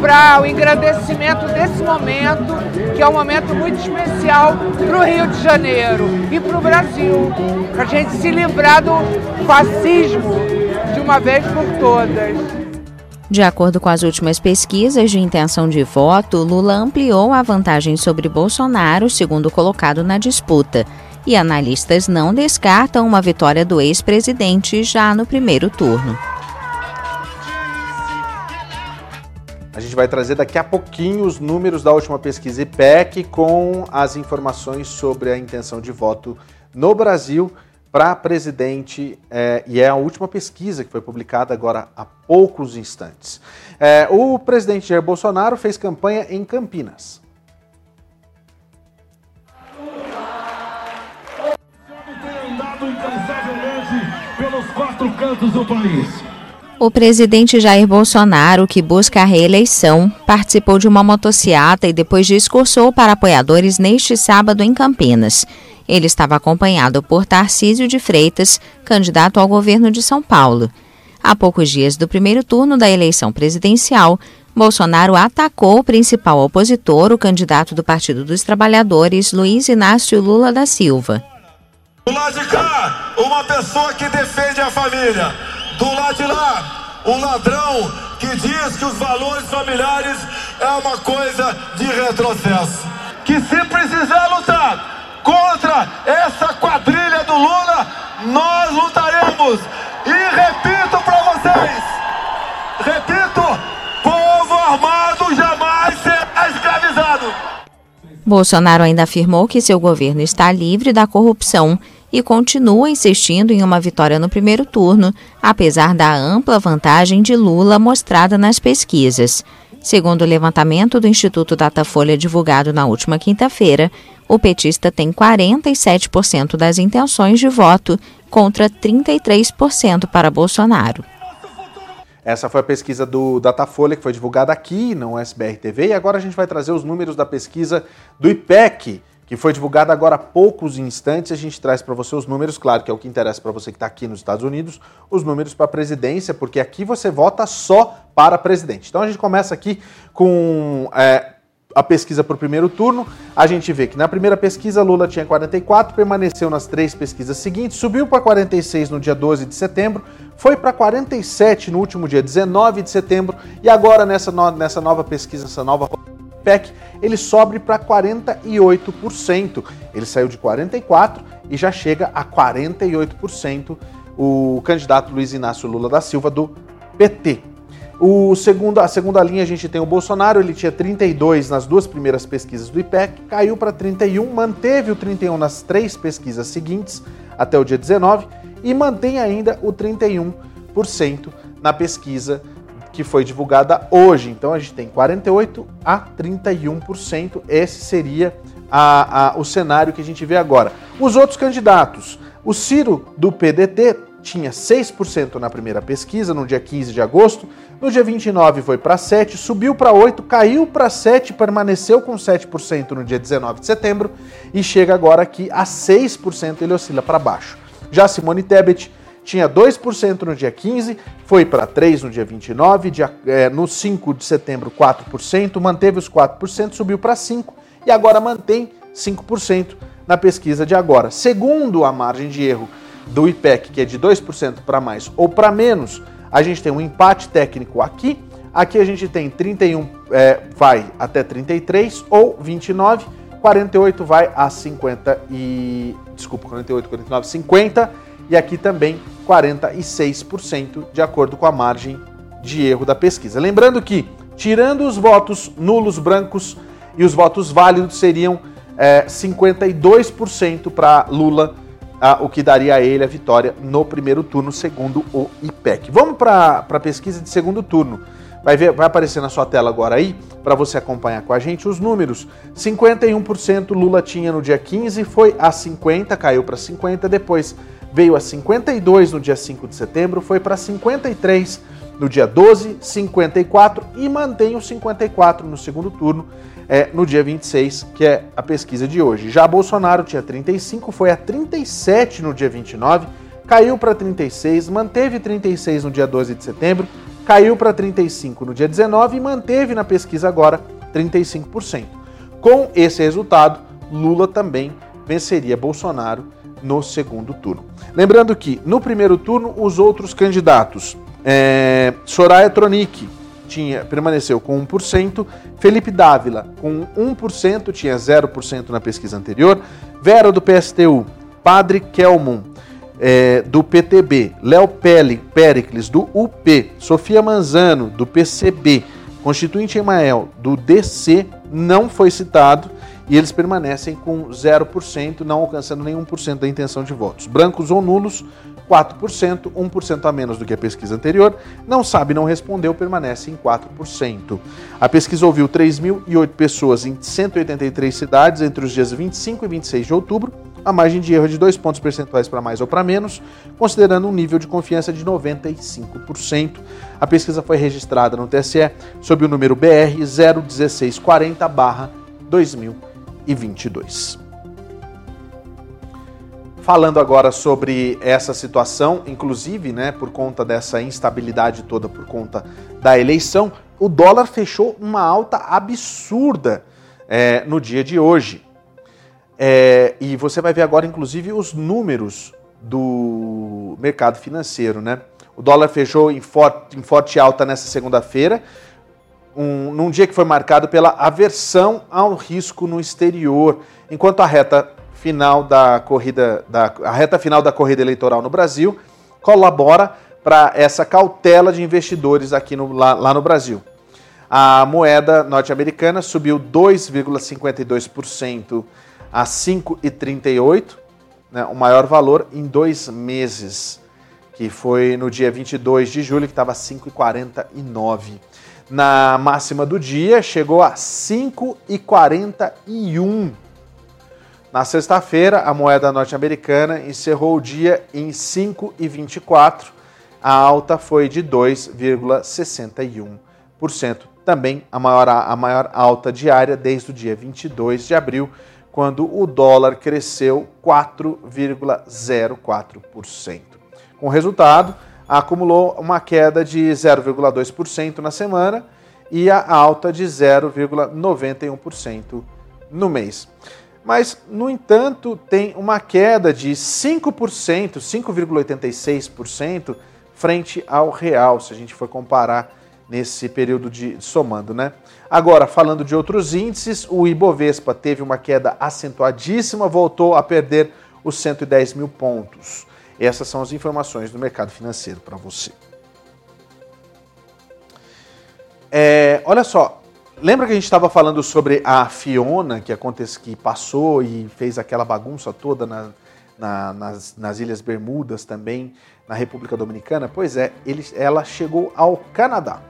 N: para o engrandecimento desse momento, que é um momento muito especial para o Rio de Janeiro e para o Brasil para a gente se livrar do fascismo de uma vez por todas.
I: De acordo com as últimas pesquisas de intenção de voto, Lula ampliou a vantagem sobre Bolsonaro, segundo colocado na disputa. E analistas não descartam uma vitória do ex-presidente já no primeiro turno.
A: A gente vai trazer daqui a pouquinho os números da última pesquisa IPEC com as informações sobre a intenção de voto no Brasil para presidente, é, e é a última pesquisa que foi publicada agora há poucos instantes. É, o presidente Jair Bolsonaro fez campanha em Campinas.
I: Pelos quatro cantos do país. O presidente Jair Bolsonaro, que busca a reeleição, participou de uma motociata e depois discursou para apoiadores neste sábado em Campinas. Ele estava acompanhado por Tarcísio de Freitas, candidato ao governo de São Paulo. Há poucos dias do primeiro turno da eleição presidencial, Bolsonaro atacou o principal opositor, o candidato do Partido dos Trabalhadores, Luiz Inácio Lula da Silva.
O: Do lado de cá, uma pessoa que defende a família. Do lado de lá, um ladrão que diz que os valores familiares é uma coisa de retrocesso. Que se precisar lutar contra essa quadrilha do Lula, nós lutaremos. E repito para vocês, repito, povo armado jamais será escravizado.
I: Bolsonaro ainda afirmou que seu governo está livre da corrupção e continua insistindo em uma vitória no primeiro turno, apesar da ampla vantagem de Lula mostrada nas pesquisas. Segundo o levantamento do Instituto Datafolha divulgado na última quinta-feira, o petista tem 47% das intenções de voto contra 33% para Bolsonaro.
A: Essa foi a pesquisa do Datafolha que foi divulgada aqui no SBR TV e agora a gente vai trazer os números da pesquisa do IPEC, que foi divulgada agora há poucos instantes. A gente traz para você os números, claro que é o que interessa para você que está aqui nos Estados Unidos, os números para a presidência, porque aqui você vota só para presidente. Então a gente começa aqui com é, a pesquisa para o primeiro turno. A gente vê que na primeira pesquisa Lula tinha 44, permaneceu nas três pesquisas seguintes, subiu para 46 no dia 12 de setembro, foi para 47 no último dia 19 de setembro e agora nessa, no, nessa nova pesquisa, essa nova PEC, ele sobe para 48%. Ele saiu de 44% e já chega a 48% o candidato Luiz Inácio Lula da Silva do PT. O segundo, a segunda linha a gente tem o Bolsonaro, ele tinha 32 nas duas primeiras pesquisas do IPEC, caiu para 31, manteve o 31 nas três pesquisas seguintes até o dia 19 e mantém ainda o 31% na pesquisa que foi divulgada hoje. Então a gente tem 48 a 31%. Esse seria a, a, o cenário que a gente vê agora. Os outros candidatos, o Ciro do PDT tinha 6% na primeira pesquisa, no dia 15 de agosto. No dia 29 foi para 7, subiu para 8, caiu para 7, permaneceu com 7% no dia 19 de setembro e chega agora aqui a 6%, ele oscila para baixo. Já Simone Tebet tinha 2% no dia 15, foi para 3% no dia 29, dia, é, no 5 de setembro 4%, manteve os 4%, subiu para 5% e agora mantém 5% na pesquisa de agora. Segundo a margem de erro do IPEC, que é de 2% para mais ou para menos, a gente tem um empate técnico aqui. Aqui a gente tem 31 é, vai até 33 ou 29, 48 vai a 50 e desculpa, 48, 49, 50 e aqui também 46% de acordo com a margem de erro da pesquisa. Lembrando que tirando os votos nulos brancos e os votos válidos seriam é, 52% para Lula o que daria a ele a vitória no primeiro turno, segundo o IPEC. Vamos para a pesquisa de segundo turno. Vai, ver, vai aparecer na sua tela agora aí, para você acompanhar com a gente os números. 51% Lula tinha no dia 15, foi a 50, caiu para 50, depois veio a 52 no dia 5 de setembro, foi para 53 no dia 12, 54 e mantém o 54 no segundo turno é, no dia 26, que é a pesquisa de hoje. Já Bolsonaro tinha 35, foi a 37 no dia 29, caiu para 36, manteve 36 no dia 12 de setembro, caiu para 35 no dia 19 e manteve na pesquisa agora 35%. Com esse resultado, Lula também venceria Bolsonaro no segundo turno. Lembrando que no primeiro turno os outros candidatos, é, Soraya Tronic, tinha, permaneceu com 1%, Felipe Dávila com 1%, tinha 0% na pesquisa anterior, Vera do PSTU, Padre Kelmon é, do PTB, Léo Pericles do UP, Sofia Manzano do PCB, Constituinte Emael do DC não foi citado e eles permanecem com 0%, não alcançando nenhum por cento da intenção de votos. Brancos ou nulos, 4%, 1% a menos do que a pesquisa anterior. Não sabe, não respondeu, permanece em 4%. A pesquisa ouviu 3.008 pessoas em 183 cidades entre os dias 25 e 26 de outubro. A margem de erro é de 2 pontos percentuais para mais ou para menos, considerando um nível de confiança de 95%. A pesquisa foi registrada no TSE sob o número BR 01640-2022. Falando agora sobre essa situação, inclusive, né, por conta dessa instabilidade toda, por conta da eleição, o dólar fechou uma alta absurda é, no dia de hoje. É, e você vai ver agora, inclusive, os números do mercado financeiro, né? O dólar fechou em forte, em forte alta nessa segunda-feira, um, num dia que foi marcado pela aversão ao risco no exterior, enquanto a reta final da corrida, da, a reta final da corrida eleitoral no Brasil colabora para essa cautela de investidores aqui no, lá, lá no Brasil. A moeda norte-americana subiu 2,52% a 5,38, né, o maior valor em dois meses, que foi no dia 22 de julho, que estava 5,49. Na máxima do dia, chegou a 5,41 na sexta-feira, a moeda norte-americana encerrou o dia em 5,24. A alta foi de 2,61%. Também a maior, a maior alta diária desde o dia 22 de abril, quando o dólar cresceu 4,04%. Com resultado, acumulou uma queda de 0,2% na semana e a alta de 0,91% no mês mas, no entanto, tem uma queda de 5%, 5,86% frente ao real, se a gente for comparar nesse período de somando, né? Agora, falando de outros índices, o Ibovespa teve uma queda acentuadíssima, voltou a perder os 110 mil pontos. Essas são as informações do mercado financeiro para você. É, olha só, Lembra que a gente estava falando sobre a Fiona, que, acontece, que passou e fez aquela bagunça toda na, na, nas, nas Ilhas Bermudas também, na República Dominicana? Pois é, ele, ela chegou ao Canadá.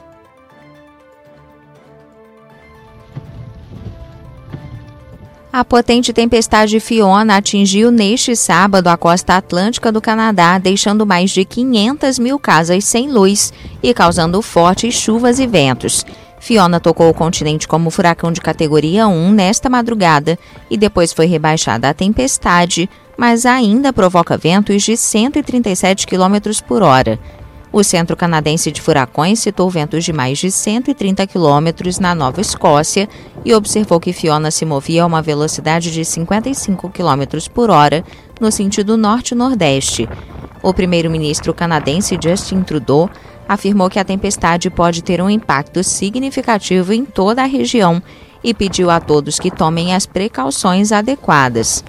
I: A potente tempestade Fiona atingiu neste sábado a costa atlântica do Canadá, deixando mais de 500 mil casas sem luz e causando fortes chuvas e ventos. Fiona tocou o continente como furacão de categoria 1 nesta madrugada e depois foi rebaixada a tempestade, mas ainda provoca ventos de 137 km por hora. O Centro Canadense de Furacões citou ventos de mais de 130 quilômetros na Nova Escócia e observou que Fiona se movia a uma velocidade de 55 quilômetros por hora no sentido norte-nordeste. O primeiro-ministro canadense Justin Trudeau afirmou que a tempestade pode ter um impacto significativo em toda a região e pediu a todos que tomem as precauções adequadas.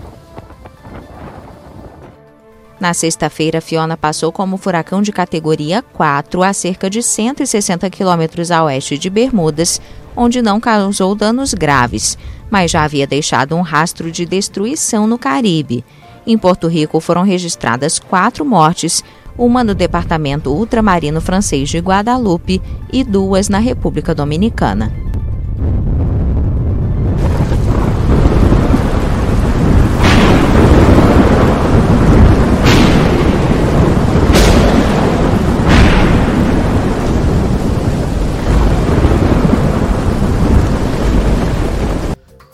I: Na sexta-feira, Fiona passou como furacão de categoria 4 a cerca de 160 quilômetros a oeste de Bermudas, onde não causou danos graves, mas já havia deixado um rastro de destruição no Caribe. Em Porto Rico foram registradas quatro mortes, uma no departamento ultramarino francês de Guadalupe e duas na República Dominicana.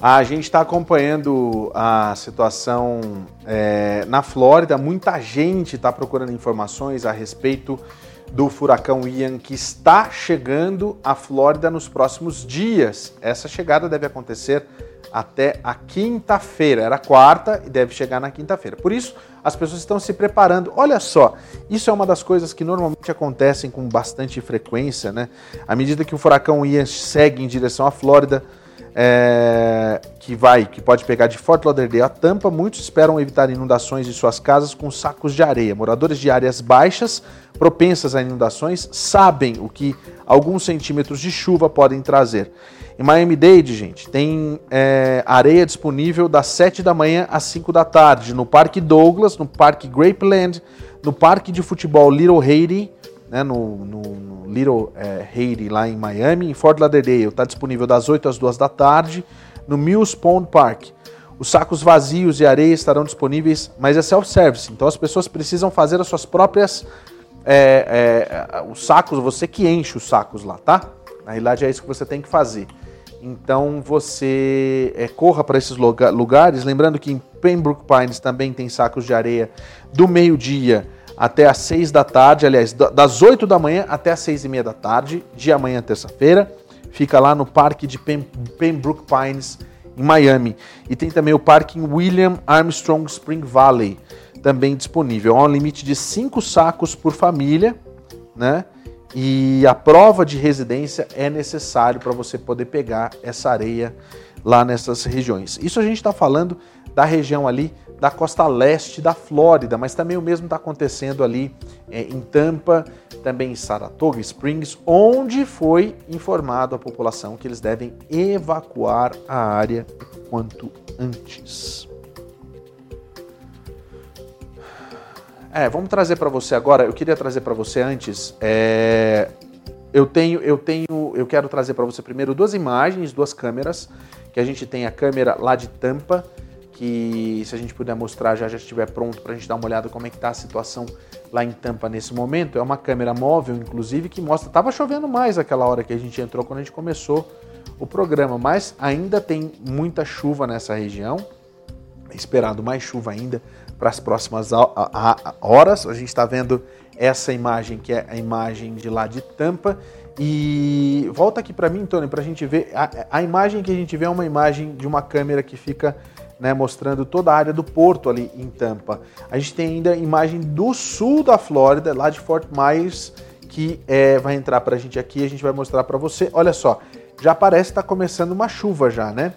A: A gente está acompanhando a situação é, na Flórida. Muita gente está procurando informações a respeito do furacão Ian que está chegando à Flórida nos próximos dias. Essa chegada deve acontecer até a quinta-feira. Era quarta e deve chegar na quinta-feira. Por isso, as pessoas estão se preparando. Olha só, isso é uma das coisas que normalmente acontecem com bastante frequência, né? À medida que o furacão Ian segue em direção à Flórida, é, que vai, que pode pegar de Fort Lauderdale a Tampa, muitos esperam evitar inundações de suas casas com sacos de areia. Moradores de áreas baixas, propensas a inundações, sabem o que alguns centímetros de chuva podem trazer. Em Miami-Dade, gente, tem é, areia disponível das 7 da manhã às 5 da tarde, no Parque Douglas, no Parque Grapeland, no Parque de Futebol Little Haiti, né, no, no, no, Little é, Haiti, lá em Miami. Em Fort Lauderdale está disponível das 8 às 2 da tarde. No Mills Pond Park. Os sacos vazios de areia estarão disponíveis, mas é self-service, então as pessoas precisam fazer as suas próprias. É, é, os sacos, você que enche os sacos lá, tá? Na realidade é isso que você tem que fazer. Então você é, corra para esses lugares. Lembrando que em Pembroke Pines também tem sacos de areia do meio-dia até às 6 da tarde, aliás, das 8 da manhã até às 6 e meia da tarde, de amanhã, terça-feira. Fica lá no Parque de Pem Pembroke Pines, em Miami. E tem também o Parque William Armstrong Spring Valley, também disponível. Há um limite de 5 sacos por família, né? E a prova de residência é necessário para você poder pegar essa areia lá nessas regiões. Isso a gente está falando da região ali da costa leste da Flórida, mas também o mesmo está acontecendo ali é, em Tampa, também em Saratoga Springs, onde foi informado à população que eles devem evacuar a área quanto antes. É, vamos trazer para você agora. Eu queria trazer para você antes. É, eu tenho, eu tenho, eu quero trazer para você primeiro duas imagens, duas câmeras. Que a gente tem a câmera lá de Tampa que se a gente puder mostrar já já estiver pronto para a gente dar uma olhada como é que está a situação lá em Tampa nesse momento. É uma câmera móvel, inclusive, que mostra. Tava chovendo mais aquela hora que a gente entrou quando a gente começou o programa, mas ainda tem muita chuva nessa região. É esperado mais chuva ainda para as próximas horas. A gente está vendo essa imagem que é a imagem de lá de Tampa. E volta aqui para mim, Tony, para a gente ver. A, a imagem que a gente vê é uma imagem de uma câmera que fica né, mostrando toda a área do porto ali em Tampa. A gente tem ainda imagem do sul da Flórida, lá de Fort Myers, que é, vai entrar para a gente aqui, a gente vai mostrar para você. Olha só, já parece estar tá começando uma chuva já, né?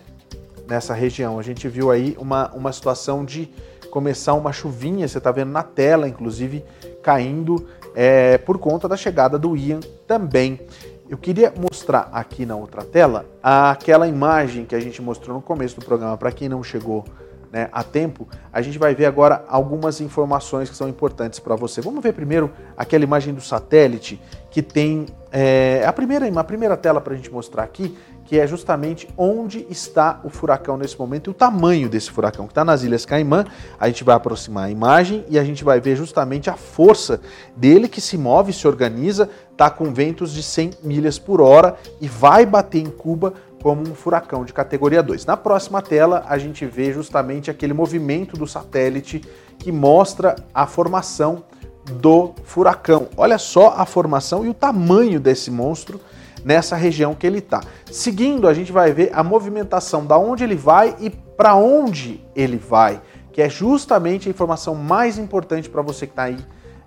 A: Nessa região. A gente viu aí uma, uma situação de começar uma chuvinha, você está vendo na tela, inclusive, caindo é, por conta da chegada do Ian também. Eu queria mostrar aqui na outra tela aquela imagem que a gente mostrou no começo do programa. Para quem não chegou né, a tempo, a gente vai ver agora algumas informações que são importantes para você. Vamos ver primeiro aquela imagem do satélite que tem é, a primeira, a primeira tela para a gente mostrar aqui, que é justamente onde está o furacão nesse momento e o tamanho desse furacão, que está nas Ilhas Caimã. A gente vai aproximar a imagem e a gente vai ver justamente a força dele que se move, se organiza, está com ventos de 100 milhas por hora e vai bater em Cuba como um furacão de categoria 2. Na próxima tela, a gente vê justamente aquele movimento do satélite que mostra a formação do furacão. Olha só a formação e o tamanho desse monstro nessa região que ele está. Seguindo, a gente vai ver a movimentação da onde ele vai e para onde ele vai, que é justamente a informação mais importante para você que está aí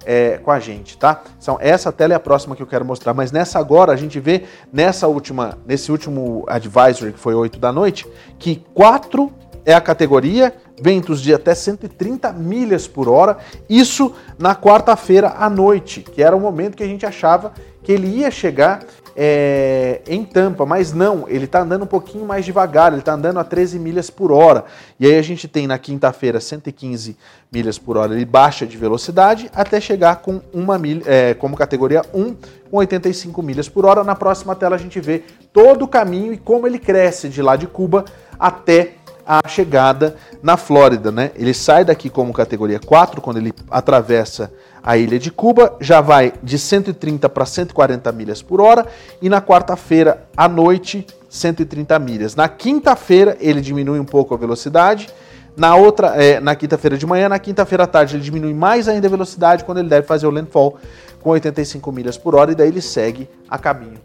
A: é, com a gente, tá? Então, essa tela é a próxima que eu quero mostrar, mas nessa agora a gente vê nessa última, nesse último advisory que foi 8 da noite, que 4 é a categoria, ventos de até 130 milhas por hora, isso na quarta-feira à noite, que era o momento que a gente achava que ele ia chegar é, em Tampa, mas não, ele está andando um pouquinho mais devagar, ele está andando a 13 milhas por hora. E aí a gente tem na quinta-feira 115 milhas por hora, ele baixa de velocidade até chegar com uma milha, é, como categoria 1, com 85 milhas por hora. Na próxima tela a gente vê todo o caminho e como ele cresce de lá de Cuba até a chegada na Flórida, né? Ele sai daqui como categoria 4 quando ele atravessa a ilha de Cuba, já vai de 130 para 140 milhas por hora e na quarta-feira à noite 130 milhas. Na quinta-feira ele diminui um pouco a velocidade. Na outra, é, na quinta-feira de manhã, na quinta-feira à tarde ele diminui mais ainda a velocidade quando ele deve fazer o landfall com 85 milhas por hora e daí ele segue a caminho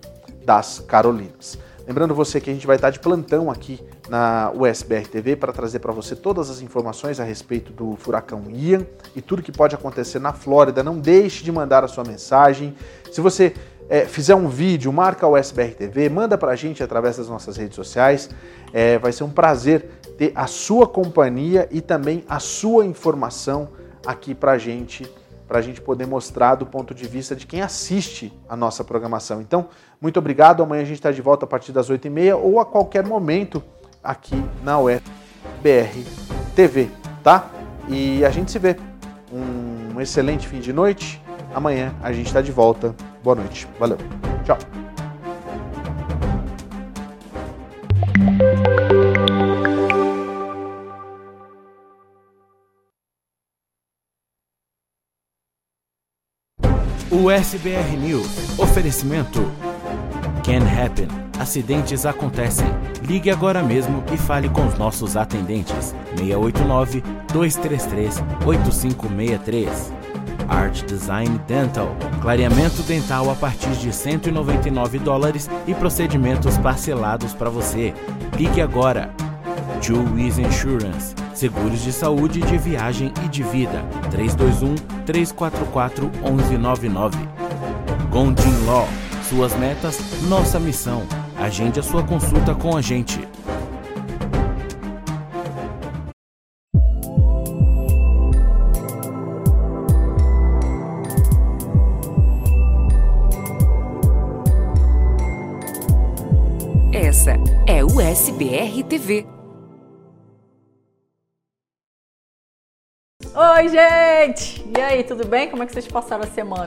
A: das Carolinas. Lembrando você que a gente vai estar de plantão aqui na USBR TV para trazer para você todas as informações a respeito do furacão Ian e tudo que pode acontecer na Flórida. Não deixe de mandar a sua mensagem. Se você é, fizer um vídeo, marca a USBR TV, manda para a gente através das nossas redes sociais. É, vai ser um prazer ter a sua companhia e também a sua informação aqui para a gente para a gente poder mostrar do ponto de vista de quem assiste a nossa programação. Então, muito obrigado. Amanhã a gente está de volta a partir das 8h30 ou a qualquer momento aqui na UFBR TV, tá? E a gente se vê. Um excelente fim de noite. Amanhã a gente está de volta. Boa noite. Valeu. Tchau.
P: USBR News. Oferecimento. Can happen. Acidentes acontecem. Ligue agora mesmo e fale com os nossos atendentes. 689 233 8563. Art Design Dental. Clareamento dental a partir de 199 dólares e procedimentos parcelados para você. Ligue agora. Jewish Insurance. Seguros de saúde, de viagem e de vida. 321 344 1199. Gondin Law. Suas metas, nossa missão. Agende a sua consulta com a gente.
Q: Essa é o SBR TV.
R: Oi, gente! E aí, tudo bem? Como é que vocês passaram a semana?